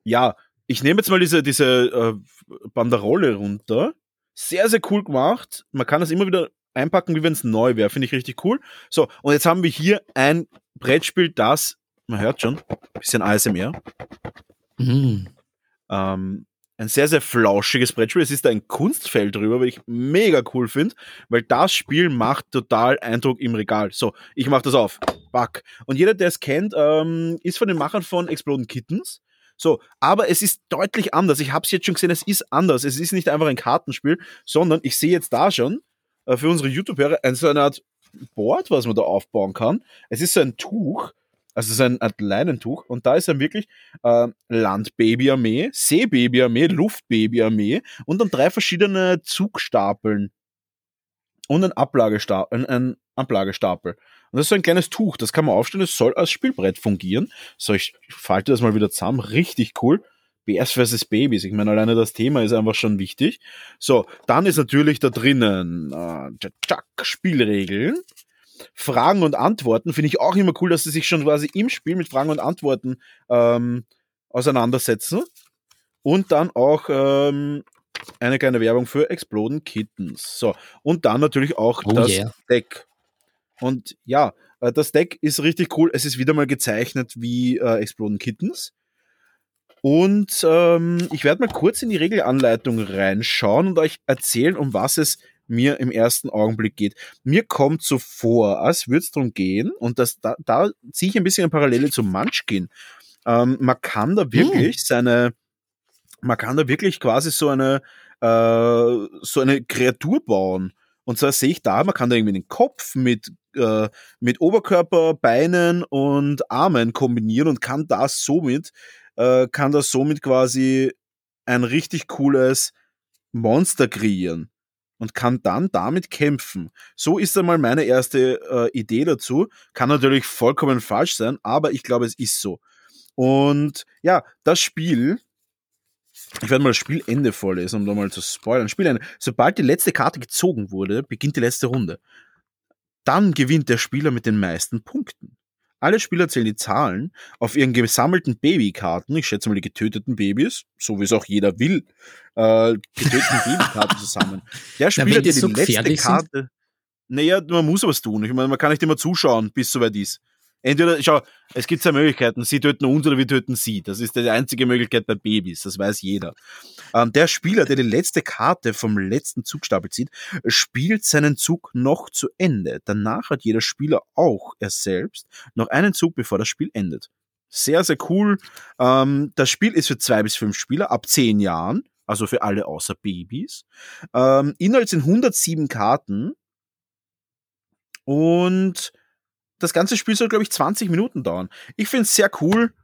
[SPEAKER 2] Ja, ich nehme jetzt mal diese, diese äh, Banderole runter. Sehr, sehr cool gemacht. Man kann das immer wieder einpacken, wie wenn es neu wäre. Finde ich richtig cool. So, und jetzt haben wir hier ein Brettspiel, das, man hört schon, bisschen ASMR. Mhm. Ähm, ein sehr, sehr flauschiges Brettspiel. Es ist da ein Kunstfeld drüber, weil ich mega cool finde, weil das Spiel macht total Eindruck im Regal. So, ich mache das auf. Back. Und jeder, der es kennt, ähm, ist von den Machern von Exploding Kittens. So, aber es ist deutlich anders. Ich habe es jetzt schon gesehen, es ist anders. Es ist nicht einfach ein Kartenspiel, sondern ich sehe jetzt da schon, äh, für unsere YouTube-Hörer so eine Art Board, was man da aufbauen kann. Es ist so ein Tuch, also ist ein Art Leinentuch und da ist dann wirklich äh, Landbabyarmee, Seebabyarmee, Luftbabyarmee und dann drei verschiedene Zugstapeln und ein Ablagestapel, ein, ein Ablagestapel. Und das ist so ein kleines Tuch, das kann man aufstellen, es soll als Spielbrett fungieren. So, ich falte das mal wieder zusammen, richtig cool. Bears vs. Babys. Ich meine, alleine das Thema ist einfach schon wichtig. So, dann ist natürlich da drinnen äh, Spielregeln. Fragen und Antworten. Finde ich auch immer cool, dass sie sich schon quasi im Spiel mit Fragen und Antworten ähm, auseinandersetzen. Und dann auch ähm, eine kleine Werbung für Exploding Kittens. So, und dann natürlich auch
[SPEAKER 1] Oh
[SPEAKER 2] das
[SPEAKER 1] yeah.
[SPEAKER 2] Deck. Und ja, äh, das Deck ist richtig cool. Es ist wieder mal gezeichnet wie äh, Exploding Kittens. Und ähm, ich werde mal kurz in die Regelanleitung reinschauen und euch erzählen, um was es mir im ersten Augenblick geht. Mir kommt so vor, als würde es darum gehen, und das, da, da ziehe ich ein bisschen eine Parallele zum Munchkin. Ähm, man kann da wirklich seine, man kann da wirklich quasi so eine, äh, so eine Kreatur bauen. Und zwar sehe ich da, man kann da irgendwie den Kopf mit, äh, mit Oberkörper, Beinen und Armen kombinieren und kann das somit, äh, kann das somit quasi ein richtig cooles Monster kreieren und kann dann damit kämpfen. So ist einmal meine erste äh, Idee dazu. Kann natürlich vollkommen falsch sein, aber ich glaube, es ist so. Und ja, das Spiel, ich werde mal das Spielende vorlesen, um da mal zu spoilern. Spielende. Sobald die letzte Karte gezogen wurde, beginnt die letzte Runde. Dann gewinnt der Spieler mit den meisten Punkten. Alle Spieler zählen die Zahlen auf ihren gesammelten Babykarten, ich schätze mal die getöteten Babys, so wie es auch jeder will, äh, getöteten Babykarten zusammen. Der Spieler,
[SPEAKER 1] wenn
[SPEAKER 2] der
[SPEAKER 1] die so
[SPEAKER 2] letzte
[SPEAKER 1] gefährlich sind?
[SPEAKER 2] Karte. Naja, man muss was tun. Ich meine, man kann nicht immer zuschauen, bis soweit ist. Entweder, schau, es gibt zwei Möglichkeiten. Sie töten uns oder wir töten sie. Das ist die einzige Möglichkeit bei Babys. Das weiß jeder. Ähm, der Spieler, der die letzte Karte vom letzten Zugstapel zieht, spielt seinen Zug noch zu Ende. Danach hat jeder Spieler auch er selbst noch einen Zug, bevor das Spiel endet. Sehr, sehr cool. Ähm, das Spiel ist für zwei bis fünf Spieler ab zehn Jahren, also für alle außer Babys. Ähm, Inhalt sind 107 Karten und das ganze Spiel soll, glaube ich, 20 Minuten dauern. Ich finde es sehr cool.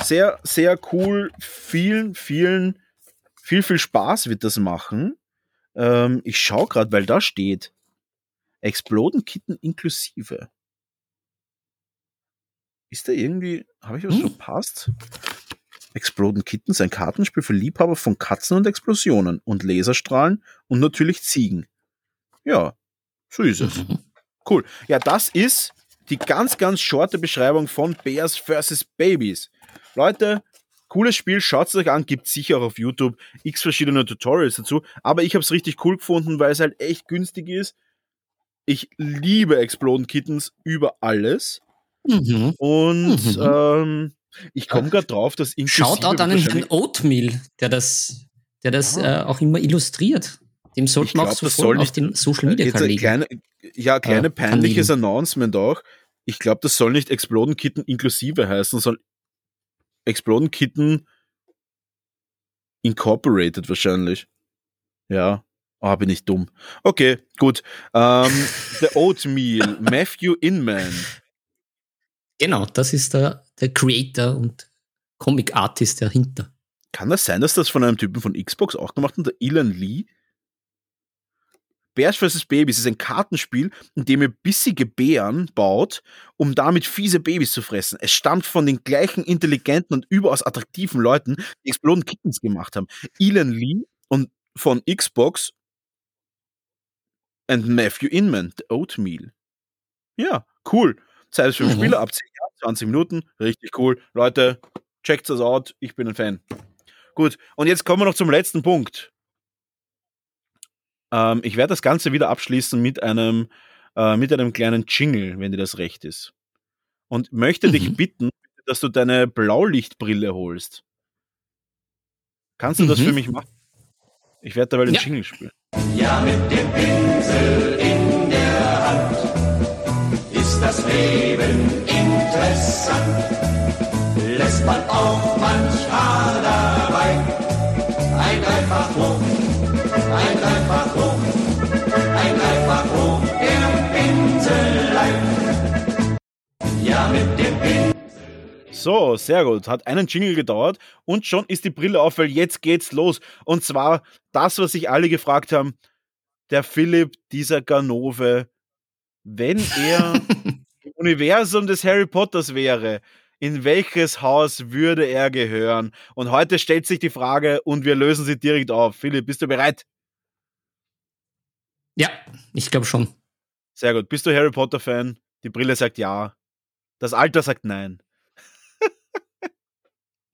[SPEAKER 2] Sehr, sehr cool. Vielen, vielen, viel, viel Spaß wird das machen. Ähm, ich schaue gerade, weil da steht Exploden Kitten inklusive. Ist da irgendwie, habe ich was
[SPEAKER 1] Hm.
[SPEAKER 2] verpasst? Exploden Kittens, ein Kartenspiel für Liebhaber von Katzen und Explosionen und Laserstrahlen und natürlich Ziegen. Ja, so ist es. Cool. Ja, das ist die ganz, ganz shorte Beschreibung von Bears vs. Babies. Leute, cooles Spiel, schaut es euch an, gibt sicher auch auf YouTube x verschiedene Tutorials dazu, aber ich habe es richtig cool gefunden, weil es halt echt günstig ist. Ich liebe Exploden Kittens über alles
[SPEAKER 1] Mhm.
[SPEAKER 2] und
[SPEAKER 1] Mhm.
[SPEAKER 2] ähm, ich komme gerade drauf, dass inklusive
[SPEAKER 1] Shoutout an den Oatmeal, der das, der das
[SPEAKER 2] Ah.
[SPEAKER 1] äh, auch immer illustriert. Dem sollte man auch sofort auf den Social Media
[SPEAKER 2] Jetzt ein
[SPEAKER 1] Kanälen.
[SPEAKER 2] kleine, ja, kleine
[SPEAKER 1] Äh,
[SPEAKER 2] peinliches. Announcement auch. Ich glaube, das soll nicht Exploden Kitten inklusive heißen, sondern Exploden Kitten Incorporated wahrscheinlich. Ja. Ah, bin ich dumm. Okay, gut. Ähm, The Oatmeal, Matthew Inman.
[SPEAKER 1] Genau, das ist der, der Creator und Comic Artist dahinter.
[SPEAKER 2] Kann das sein, dass das von einem Typen von Xbox auch gemacht hat, der Elon Lee? Bears vs. Babys ist ein Kartenspiel, in dem ihr bissige Bären baut, um damit fiese Babys zu fressen. Es stammt von den gleichen intelligenten und überaus attraktiven Leuten, die Exploding Kittens gemacht haben. Elon Lee und von Xbox and Matthew Inman, The Oatmeal. Ja, cool. Zeit für
[SPEAKER 1] Mhm.
[SPEAKER 2] Spieler ab 10 Jahren, 20 Minuten. Richtig cool. Leute, checkt das out. Ich bin ein Fan. Gut, und jetzt kommen wir noch zum letzten Punkt. Ähm, ich werde das Ganze wieder abschließen mit einem, äh, mit einem kleinen Jingle, wenn dir das recht ist. Und möchte dich
[SPEAKER 1] Mhm.
[SPEAKER 2] bitten, dass du deine Blaulichtbrille holst. Kannst du das
[SPEAKER 1] Mhm.
[SPEAKER 2] für mich machen? Ich werde dabei den
[SPEAKER 1] Ja.
[SPEAKER 2] Jingle spielen.
[SPEAKER 6] Ja, mit dem Pinsel in der Hand ist das Leben interessant. Lässt man auch manch Haar dabei. Ein dreifach hoch,
[SPEAKER 2] So, sehr gut. Hat einen Jingle gedauert und schon ist die Brille auf, weil jetzt geht's los. Und zwar das, was sich alle gefragt haben. Der Philipp, dieser Ganove, wenn er im Universum des Harry Potters wäre, in welches Haus würde er gehören? Und heute stellt sich die Frage und wir lösen sie direkt auf. Philipp, bist du bereit?
[SPEAKER 1] Ja, ich glaube schon.
[SPEAKER 2] Sehr gut. Bist du Harry Potter-Fan? Die Brille sagt ja. Das Alter sagt nein.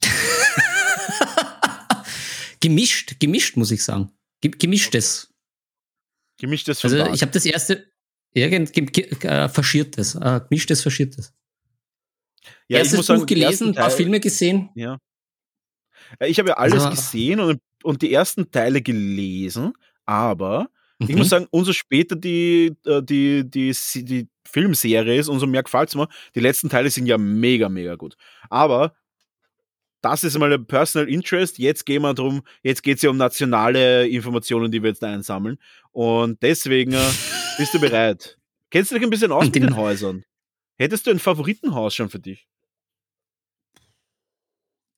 [SPEAKER 1] gemischt, gemischt, muss ich sagen. Gemischtes.
[SPEAKER 2] Gemischtes
[SPEAKER 1] von Also, ich habe das erste, irgend, äh, Verschiertes, äh, gemischtes, Verschiertes. Ja, Erstes ich muss sagen, Buch gelesen, ein paar Filme gesehen.
[SPEAKER 2] Ja. Ich habe ja alles also, gesehen und, und die ersten Teile gelesen, aber mhm. ich muss sagen, umso später die, äh, die, die, die, die Filmserie ist, umso mehr gefällt es mir. Die letzten Teile sind ja mega, mega gut. Aber das ist mal ein Personal Interest. Jetzt gehen wir drum, jetzt geht es ja um nationale Informationen, die wir jetzt einsammeln. Und deswegen äh, bist du bereit. Kennst du dich ein bisschen aus mit den Häusern? Hättest du ein Favoritenhaus schon für dich?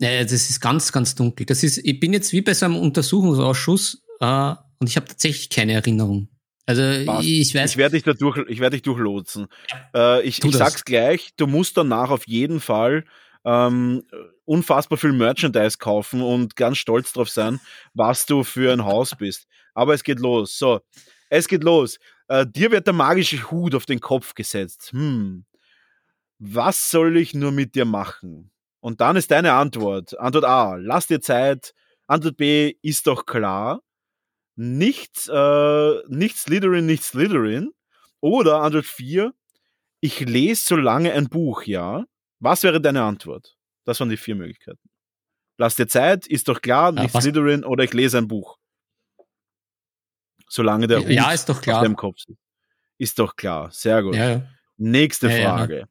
[SPEAKER 1] Ja, das ist ganz, ganz dunkel. Das ist, ich bin jetzt wie bei so einem Untersuchungsausschuss äh, und ich habe tatsächlich keine Erinnerung. Also Passt. ich weiß.
[SPEAKER 2] Ich werde dich da durch, ich werde dich durchlotsen. Äh, ich, ich sag's gleich, du musst danach auf jeden Fall ähm, unfassbar viel Merchandise kaufen und ganz stolz drauf sein, was du für ein Haus bist. Aber es geht los. So, es geht los. Äh, dir wird der magische Hut auf den Kopf gesetzt. Hm. Was soll ich nur mit dir machen? Und dann ist deine Antwort. Antwort A, lass dir Zeit. Antwort B, ist doch klar. Nichts, äh, nicht Slytherin, nicht Slytherin. Oder Antwort 4, ich lese so lange ein Buch, ja. Was wäre deine Antwort? Das waren die vier Möglichkeiten. Lass dir Zeit, ist doch klar, nicht ja, Slytherin oder ich lese ein Buch. Solange der
[SPEAKER 1] ja, Hut ist doch klar.
[SPEAKER 2] auf dem Kopf ist. Ist doch klar. Sehr gut. Ja, Nächste Frage.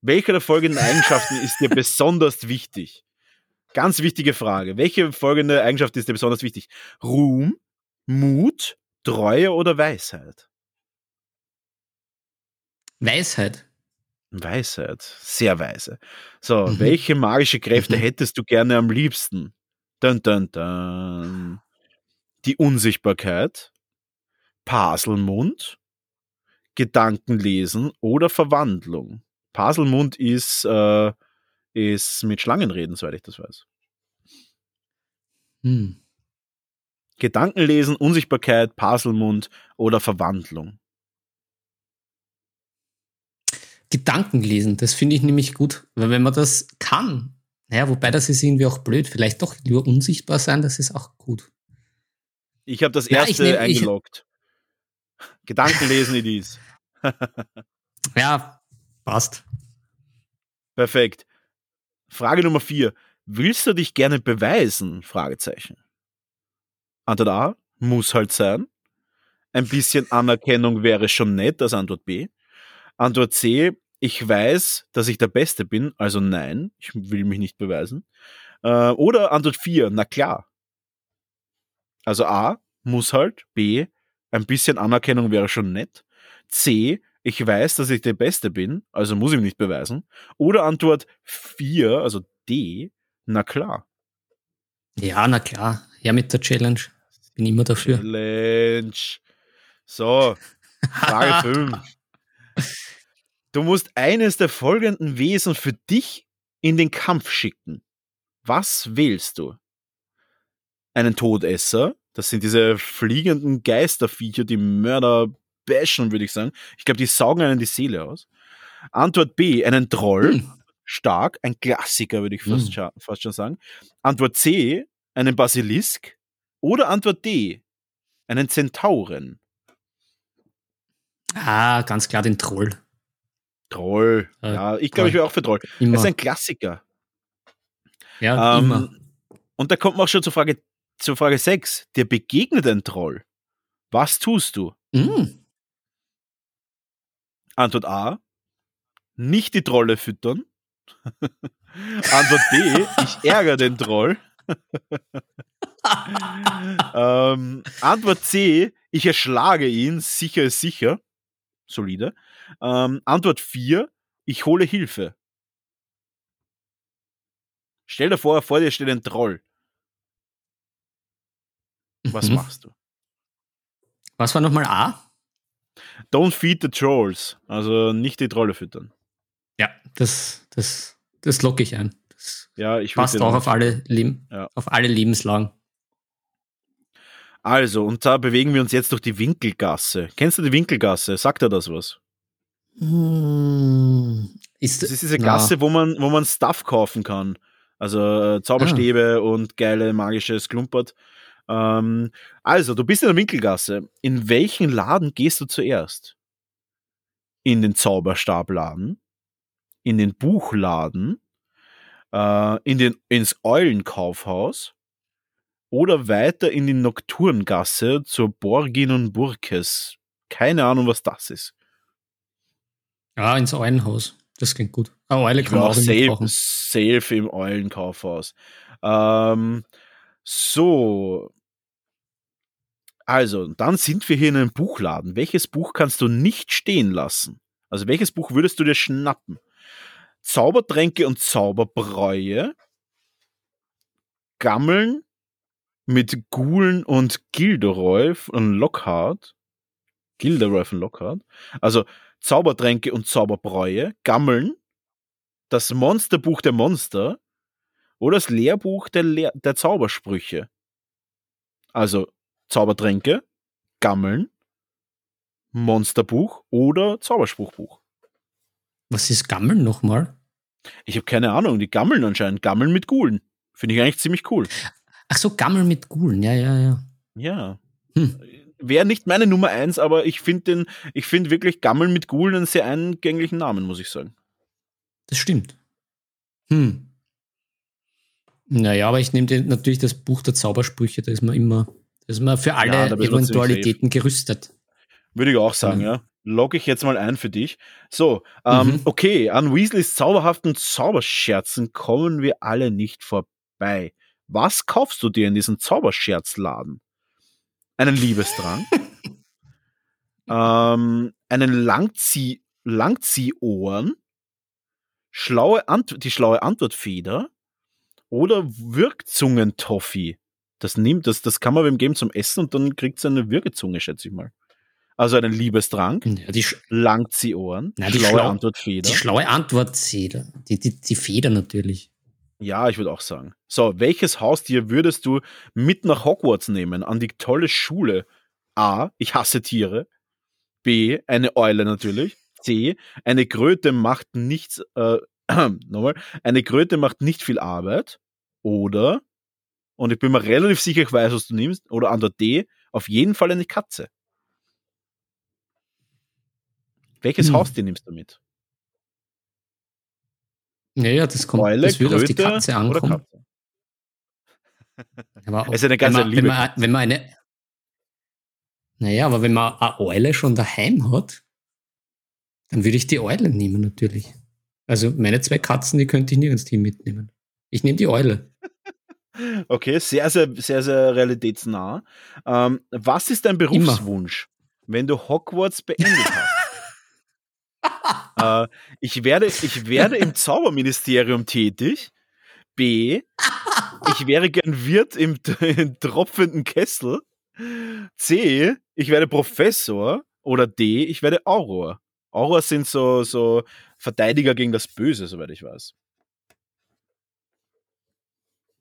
[SPEAKER 2] Welche der folgenden Eigenschaften ist dir besonders wichtig? Ganz wichtige Frage. Welche folgende Eigenschaft ist dir besonders wichtig? Ruhm, Mut, Treue oder Weisheit?
[SPEAKER 1] Weisheit.
[SPEAKER 2] Weisheit. Sehr weise. So, mhm. welche magische Kräfte mhm. hättest du gerne am liebsten? Dun, dun, dun. Die Unsichtbarkeit, Paselmund, Gedankenlesen oder Verwandlung? Paselmund ist, äh, ist mit Schlangenreden, soweit ich das weiß. Hm. Gedankenlesen, Unsichtbarkeit, Paselmund oder Verwandlung.
[SPEAKER 1] Gedankenlesen, das finde ich nämlich gut, weil wenn man das kann, naja, wobei das ist irgendwie auch blöd, vielleicht doch nur unsichtbar sein, das ist auch gut.
[SPEAKER 2] Ich habe das erste ja, nehm, eingeloggt. Gedankenlesen it is.
[SPEAKER 1] ja, Passt.
[SPEAKER 2] Perfekt. Frage Nummer vier. Willst du dich gerne beweisen? Fragezeichen. Antwort A, muss halt sein. Ein bisschen Anerkennung wäre schon nett, das Antwort B. Antwort C, ich weiß, dass ich der Beste bin, also nein, ich will mich nicht beweisen. Äh, oder Antwort 4, na klar. Also A, muss halt. B, ein bisschen Anerkennung wäre schon nett. C, ich weiß, dass ich der Beste bin, also muss ich mich nicht beweisen. Oder Antwort 4, also D, na klar.
[SPEAKER 1] Ja, na klar. Ja, mit der Challenge. Bin immer dafür.
[SPEAKER 2] Challenge. So, Frage 5. Du musst eines der folgenden Wesen für dich in den Kampf schicken. Was wählst du? Einen Todesser, das sind diese fliegenden Geisterviecher, die Mörder bashen, würde ich sagen. Ich glaube, die saugen einen die Seele aus. Antwort B, einen Troll. Hm. Stark, ein Klassiker, würde ich fast, hm. fast schon sagen. Antwort C, einen Basilisk. Oder Antwort D, einen Zentauren.
[SPEAKER 1] Ah, ganz klar den Troll.
[SPEAKER 2] Troll. Äh, ja, ich glaube, ich wäre auch für Troll. Immer. Das ist ein Klassiker.
[SPEAKER 1] Ja, ähm, immer.
[SPEAKER 2] Und da kommt man auch schon zur Frage, zur Frage 6. Dir begegnet ein Troll. Was tust du? Mm. Antwort A, nicht die Trolle füttern. Antwort B, ich ärgere den Troll. ähm, Antwort C, ich erschlage ihn, sicher ist sicher. Solide. Ähm, Antwort 4, ich hole Hilfe. Stell dir vor, vor dir steht ein Troll. Was mhm. machst du?
[SPEAKER 1] Was war nochmal A?
[SPEAKER 2] Don't feed the trolls. Also nicht die Trolle füttern.
[SPEAKER 1] Ja, das, das, das locke ich ein. Das
[SPEAKER 2] ja, ich
[SPEAKER 1] passt auch auf alle, Leben, ja. auf alle Lebenslagen.
[SPEAKER 2] Also, und da bewegen wir uns jetzt durch die Winkelgasse. Kennst du die Winkelgasse? Sagt dir das was?
[SPEAKER 1] Hm, ist,
[SPEAKER 2] Das ist diese
[SPEAKER 1] na,
[SPEAKER 2] Gasse, wo man, wo man Stuff kaufen kann. Also äh, Zauberstäbe und geile magisches Klumpert. Ähm, also, du bist in der Winkelgasse. In welchen Laden gehst du zuerst? In den Zauberstabladen, in den Buchladen, äh, in den, ins Eulenkaufhaus oder weiter in die Nocturngasse zur Borgin und Burkes. Keine Ahnung, was das ist.
[SPEAKER 1] Ja, ins Eulenhaus. Das klingt gut. Eine Eule kann auch
[SPEAKER 2] safe, safe im Eulenkaufhaus. Ähm, so. Also, dann sind wir hier in einem Buchladen. Welches Buch kannst du nicht stehen lassen? Also, welches Buch würdest du dir schnappen? Zaubertränke und Zauberbräue, Gammeln mit Gulen und Gilderoy von Lockhart. Gilderoy von Lockhart. Also, Zaubertränke und Zauberbräue, Gammeln, das Monsterbuch der Monster oder das Lehrbuch der, Lehr der Zaubersprüche. Also Zaubertränke, Gammeln, Monsterbuch oder Zauberspruchbuch.
[SPEAKER 1] Was ist Gammeln nochmal?
[SPEAKER 2] Ich habe keine Ahnung, die gammeln anscheinend. Gammeln mit Gulen. Finde ich eigentlich ziemlich cool.
[SPEAKER 1] Ach so, Gammeln mit Gulen. Ja, ja, ja.
[SPEAKER 2] Ja.
[SPEAKER 1] Hm.
[SPEAKER 2] Wäre nicht meine Nummer eins, aber ich finde den, ich finde wirklich Gammeln mit Gulen einen sehr eingänglichen Namen, muss ich sagen.
[SPEAKER 1] Das stimmt. Hm. Naja, aber ich nehme natürlich das Buch der Zaubersprüche, da ist man immer, da ist man für alle
[SPEAKER 2] Ja,
[SPEAKER 1] Eventualitäten gerüstet.
[SPEAKER 2] Würde ich auch sagen,
[SPEAKER 1] Mhm.
[SPEAKER 2] ja. Logge ich jetzt mal ein für dich. So, ähm,
[SPEAKER 1] Mhm.
[SPEAKER 2] okay, an Weasleys zauberhaften Zauberscherzen kommen wir alle nicht vorbei. Was kaufst du dir in diesem Zauberscherzladen? Einen Liebestrank? ähm, einen Langzieh Langziehohren? Schlaue Ant die schlaue Antwortfeder? Oder Wirkzungentoffi? Das nimmt, das, das kann man beim Game zum Essen und dann kriegt es eine Würgezunge, schätze ich mal. Also einen Liebestrank,
[SPEAKER 1] Ja, die,
[SPEAKER 2] Langziehohren,
[SPEAKER 1] Na, die
[SPEAKER 2] schlaue
[SPEAKER 1] schlau-
[SPEAKER 2] Antwortfeder.
[SPEAKER 1] die schlaue Antwortfeder. Die, die, die Feder natürlich.
[SPEAKER 2] Ja, ich würde auch sagen. So, welches Haustier würdest du mit nach Hogwarts nehmen, an die tolle Schule? A, ich hasse Tiere. B, eine Eule natürlich. C, eine Kröte macht nichts, äh, nochmal, eine Kröte macht nicht viel Arbeit. Oder, und ich bin mir relativ sicher, ich weiß, was du nimmst, oder Antwort D, auf jeden Fall eine Katze. Welches
[SPEAKER 1] Hm.
[SPEAKER 2] Haustier nimmst du mit?
[SPEAKER 1] Ja, ja, das kommt,
[SPEAKER 2] Eule,
[SPEAKER 1] das wird auf die
[SPEAKER 2] Kröte
[SPEAKER 1] Katze ankommen.
[SPEAKER 2] Katze?
[SPEAKER 1] Aber
[SPEAKER 2] Es ist eine ganz
[SPEAKER 1] wenn, man,
[SPEAKER 2] liebe
[SPEAKER 1] wenn, man, wenn man eine. Naja, aber wenn man eine Eule schon daheim hat, dann würde ich die Eule nehmen, natürlich. Also meine zwei Katzen, die könnte ich nirgends hin mitnehmen. Ich nehme die Eule.
[SPEAKER 2] Okay, sehr, sehr, sehr, sehr realitätsnah. Ähm, was ist dein Berufswunsch, wenn du Hogwarts beendet hast? äh, ich, werde, ich werde im Zauberministerium tätig. B. Ich wäre gern Wirt im, im tropfenden Kessel. C. Ich werde Professor. Oder D. Ich werde Auror. Auror sind so, so Verteidiger gegen das Böse, soweit ich weiß.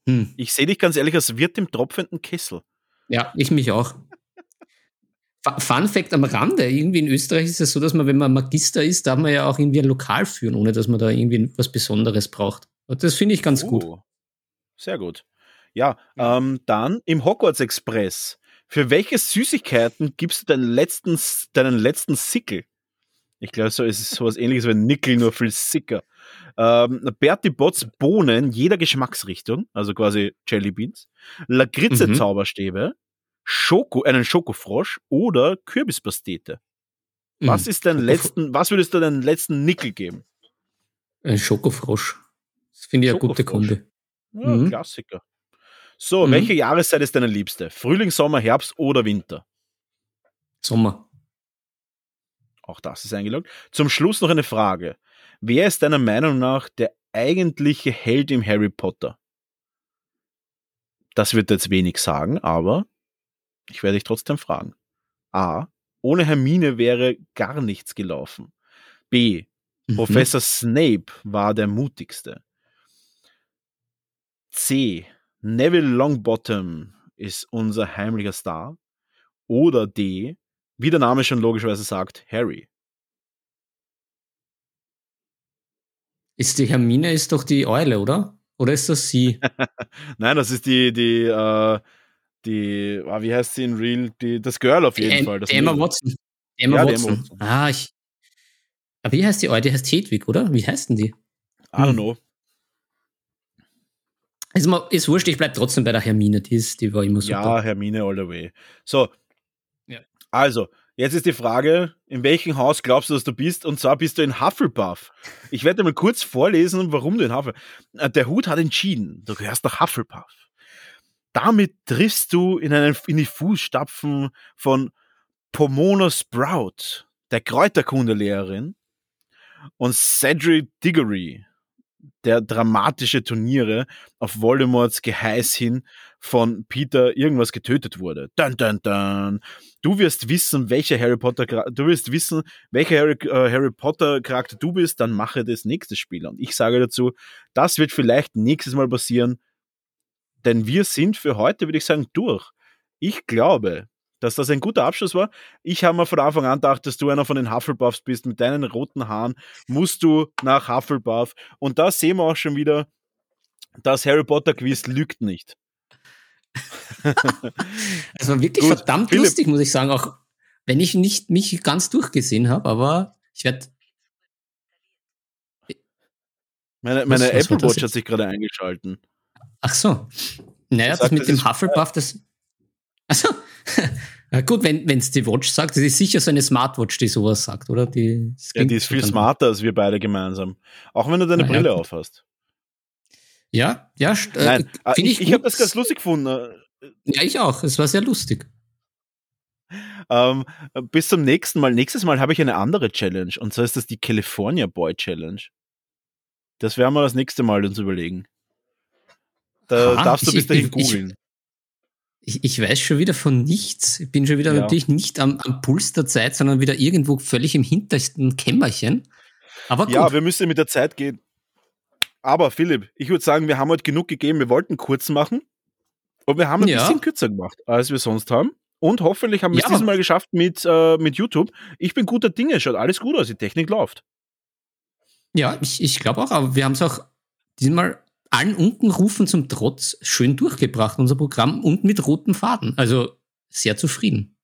[SPEAKER 1] Hm.
[SPEAKER 2] Ich sehe dich ganz ehrlich als Wirt im tropfenden Kessel.
[SPEAKER 1] Ja, ich mich auch. Fu- Fun Fact am Rande, irgendwie in Österreich ist es so, dass man, wenn man Magister ist, darf man ja auch irgendwie ein Lokal führen, ohne dass man da irgendwie was Besonderes braucht. Und das finde ich ganz gut.
[SPEAKER 2] Oh, Sehr gut. Ja, ähm, dann im Hogwarts Express. Für welche Süßigkeiten gibst du deinen letzten, deinen letzten Sickel? Ich glaube, so ist es sowas ähnliches wie ein Nickel, nur viel sicker. Ähm, Bertie Botts Bohnen jeder Geschmacksrichtung, also quasi Jelly Beans, Lakritze
[SPEAKER 1] Mhm.
[SPEAKER 2] Zauberstäbe, Schoko, einen Schokofrosch oder Kürbispastete. Was
[SPEAKER 1] Mhm.
[SPEAKER 2] ist dein letzten, was würdest du deinen letzten Nickel geben?
[SPEAKER 1] Ein Schokofrosch. Das finde ich eine gute. Kombi.
[SPEAKER 2] Ja,
[SPEAKER 1] Mhm.
[SPEAKER 2] Klassiker. So,
[SPEAKER 1] Mhm.
[SPEAKER 2] welche Jahreszeit ist deine liebste? Frühling, Sommer, Herbst oder Winter?
[SPEAKER 1] Sommer.
[SPEAKER 2] Auch das ist eingeloggt. Zum Schluss noch eine Frage. Wer ist deiner Meinung nach der eigentliche Held im Harry Potter? Das wird jetzt wenig sagen, aber ich werde dich trotzdem fragen. A. Ohne Hermine wäre gar nichts gelaufen. B.
[SPEAKER 1] Mhm.
[SPEAKER 2] Professor Snape war der mutigste. C. Neville Longbottom ist unser heimlicher Star. Oder D, wie der Name schon logischerweise sagt, Harry.
[SPEAKER 1] Ist die Hermine ist doch die Eule, oder? Oder ist das sie?
[SPEAKER 2] Nein, das ist die, die, äh, die, ah, wie heißt sie in Real? Die, das Girl auf jeden
[SPEAKER 1] Die
[SPEAKER 2] Fall. Das
[SPEAKER 1] die Emma. Watson. Emma
[SPEAKER 2] Ja,
[SPEAKER 1] Watson.
[SPEAKER 2] Emma Watson.
[SPEAKER 1] Ah, ich. Aber wie heißt die? Die heißt Hedwig, oder? Wie heißt denn die?
[SPEAKER 2] I don't know.
[SPEAKER 1] Ist, mal, ist wurscht, ich bleib trotzdem bei der Hermine. Die, ist, die war immer super.
[SPEAKER 2] Ja, Hermine all the way. So.
[SPEAKER 1] Ja.
[SPEAKER 2] Also, jetzt ist die Frage, in welchem Haus glaubst du, dass du bist? Und zwar bist du in Hufflepuff. Ich werde dir mal kurz vorlesen, warum du in Hufflepuff. Äh, Der Hut hat entschieden, du gehörst nach Hufflepuff. Damit triffst du in, einen, in die Fußstapfen von Pomona Sprout, der Kräuterkundelehrerin, und Cedric Diggory, der dramatische Turniere auf Voldemorts Geheiß hin von Peter irgendwas getötet wurde. Dun, dun, dun. Du wirst wissen, welcher Harry Potter, du wirst wissen, welcher Harry, äh, Harry Potter Charakter du bist, dann mache das nächste Spiel. Und ich sage dazu, das wird vielleicht nächstes Mal passieren, denn wir sind für heute, würde ich sagen, durch. Ich glaube, dass das ein guter Abschluss war. Ich habe mir von Anfang an gedacht, dass du einer von den Hufflepuffs bist. Mit deinen roten Haaren musst du nach Hufflepuff. Und da sehen wir auch schon wieder, das Harry Potter Quiz lügt nicht.
[SPEAKER 1] Es war wirklich
[SPEAKER 2] Gut,
[SPEAKER 1] verdammt
[SPEAKER 2] Philipp.
[SPEAKER 1] lustig, muss ich sagen, auch wenn ich nicht mich ganz durchgesehen habe, aber ich werde.
[SPEAKER 2] Meine, meine
[SPEAKER 1] was war
[SPEAKER 2] Apple Watch hat sich gerade eingeschalten.
[SPEAKER 1] Ach so. Naja,
[SPEAKER 2] Das
[SPEAKER 1] das mit dem Hufflepuff, das. Achso. Na gut, wenn es die Watch sagt, das ist sicher so eine Smartwatch, die sowas sagt, oder? Die,
[SPEAKER 2] Ja, die ist viel smarter als wir beide gemeinsam. Auch wenn du deine
[SPEAKER 1] Na ja,
[SPEAKER 2] Brille
[SPEAKER 1] gut.
[SPEAKER 2] aufhast.
[SPEAKER 1] Ja, ja, äh,
[SPEAKER 2] Nein, äh, ich, ich habe das ganz lustig gefunden. äh,
[SPEAKER 1] Ja, ich auch. Es war sehr lustig.
[SPEAKER 2] Ähm, bis zum nächsten Mal. Nächstes Mal habe ich eine andere Challenge. Und zwar ist das die California Boy Challenge. Das werden wir das nächste Mal uns überlegen. Da
[SPEAKER 1] Aha,
[SPEAKER 2] darfst du
[SPEAKER 1] ich-
[SPEAKER 2] bis dahin
[SPEAKER 1] ich-
[SPEAKER 2] googeln.
[SPEAKER 1] Ich, ich weiß schon wieder von nichts. Ich bin schon wieder
[SPEAKER 2] Ja.
[SPEAKER 1] natürlich nicht am, am Puls der Zeit, sondern wieder irgendwo völlig im hintersten Kämmerchen. Aber gut.
[SPEAKER 2] Ja, wir müssen mit der Zeit gehen. Aber Philipp, ich würde sagen, wir haben heute genug gegeben. Wir wollten kurz machen. Und wir haben ein
[SPEAKER 1] Ja.
[SPEAKER 2] bisschen kürzer gemacht, als wir sonst haben. Und hoffentlich haben wir es
[SPEAKER 1] Ja.
[SPEAKER 2] dieses Mal geschafft mit, äh, mit YouTube. Ich bin guter Dinge, schaut alles gut aus, die Technik läuft.
[SPEAKER 1] Ja, ich, ich glaube auch, aber wir haben es auch diesmal allen Unkenrufen zum Trotz schön durchgebracht, unser Programm, und mit rotem Faden. Also sehr zufrieden.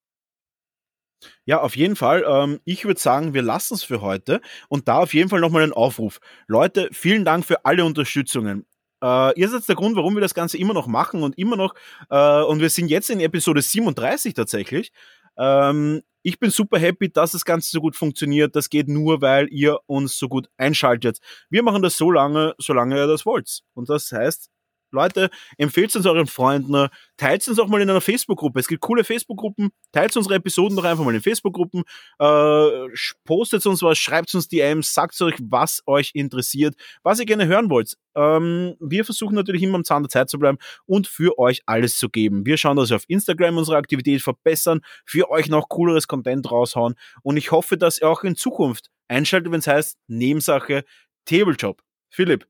[SPEAKER 2] Ja, auf jeden Fall. Ähm, ich würde sagen, wir lassen es für heute. Und da auf jeden Fall nochmal ein Aufruf. Leute, vielen Dank für alle Unterstützungen. Äh, ihr seid der Grund, warum wir das Ganze immer noch machen und immer noch. Äh, und wir sind jetzt in Episode 37 tatsächlich. Ähm, ich bin super happy, dass das Ganze so gut funktioniert. Das geht nur, weil ihr uns so gut einschaltet. Wir machen das so lange, solange ihr das wollt. Und das heißt, Leute, empfehlt uns euren Freunden, teilt uns auch mal in einer Facebook-Gruppe. Es gibt coole Facebook-Gruppen, teilt unsere Episoden doch einfach mal in Facebook-Gruppen, äh, postet uns was, schreibt uns DMs, sagt euch, was euch interessiert, was ihr gerne hören wollt. Ähm, wir versuchen natürlich immer am Zahn der Zeit zu bleiben und für euch alles zu geben. Wir schauen, dass wir auf Instagram unsere Aktivität verbessern, für euch noch cooleres Content raushauen und ich hoffe, dass ihr auch in Zukunft einschaltet, wenn es heißt Nebensache Tablejob. Philipp,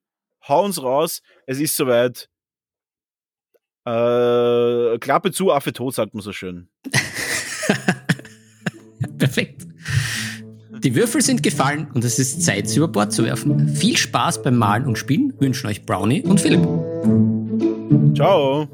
[SPEAKER 2] hau uns raus, es ist soweit. Äh, Klappe zu, Affe tot, sagt man so schön.
[SPEAKER 1] Perfekt. Die Würfel sind gefallen und es ist Zeit, sie über Bord zu werfen. Viel Spaß beim Malen und Spielen wünschen euch Brownie und Philipp.
[SPEAKER 2] Ciao.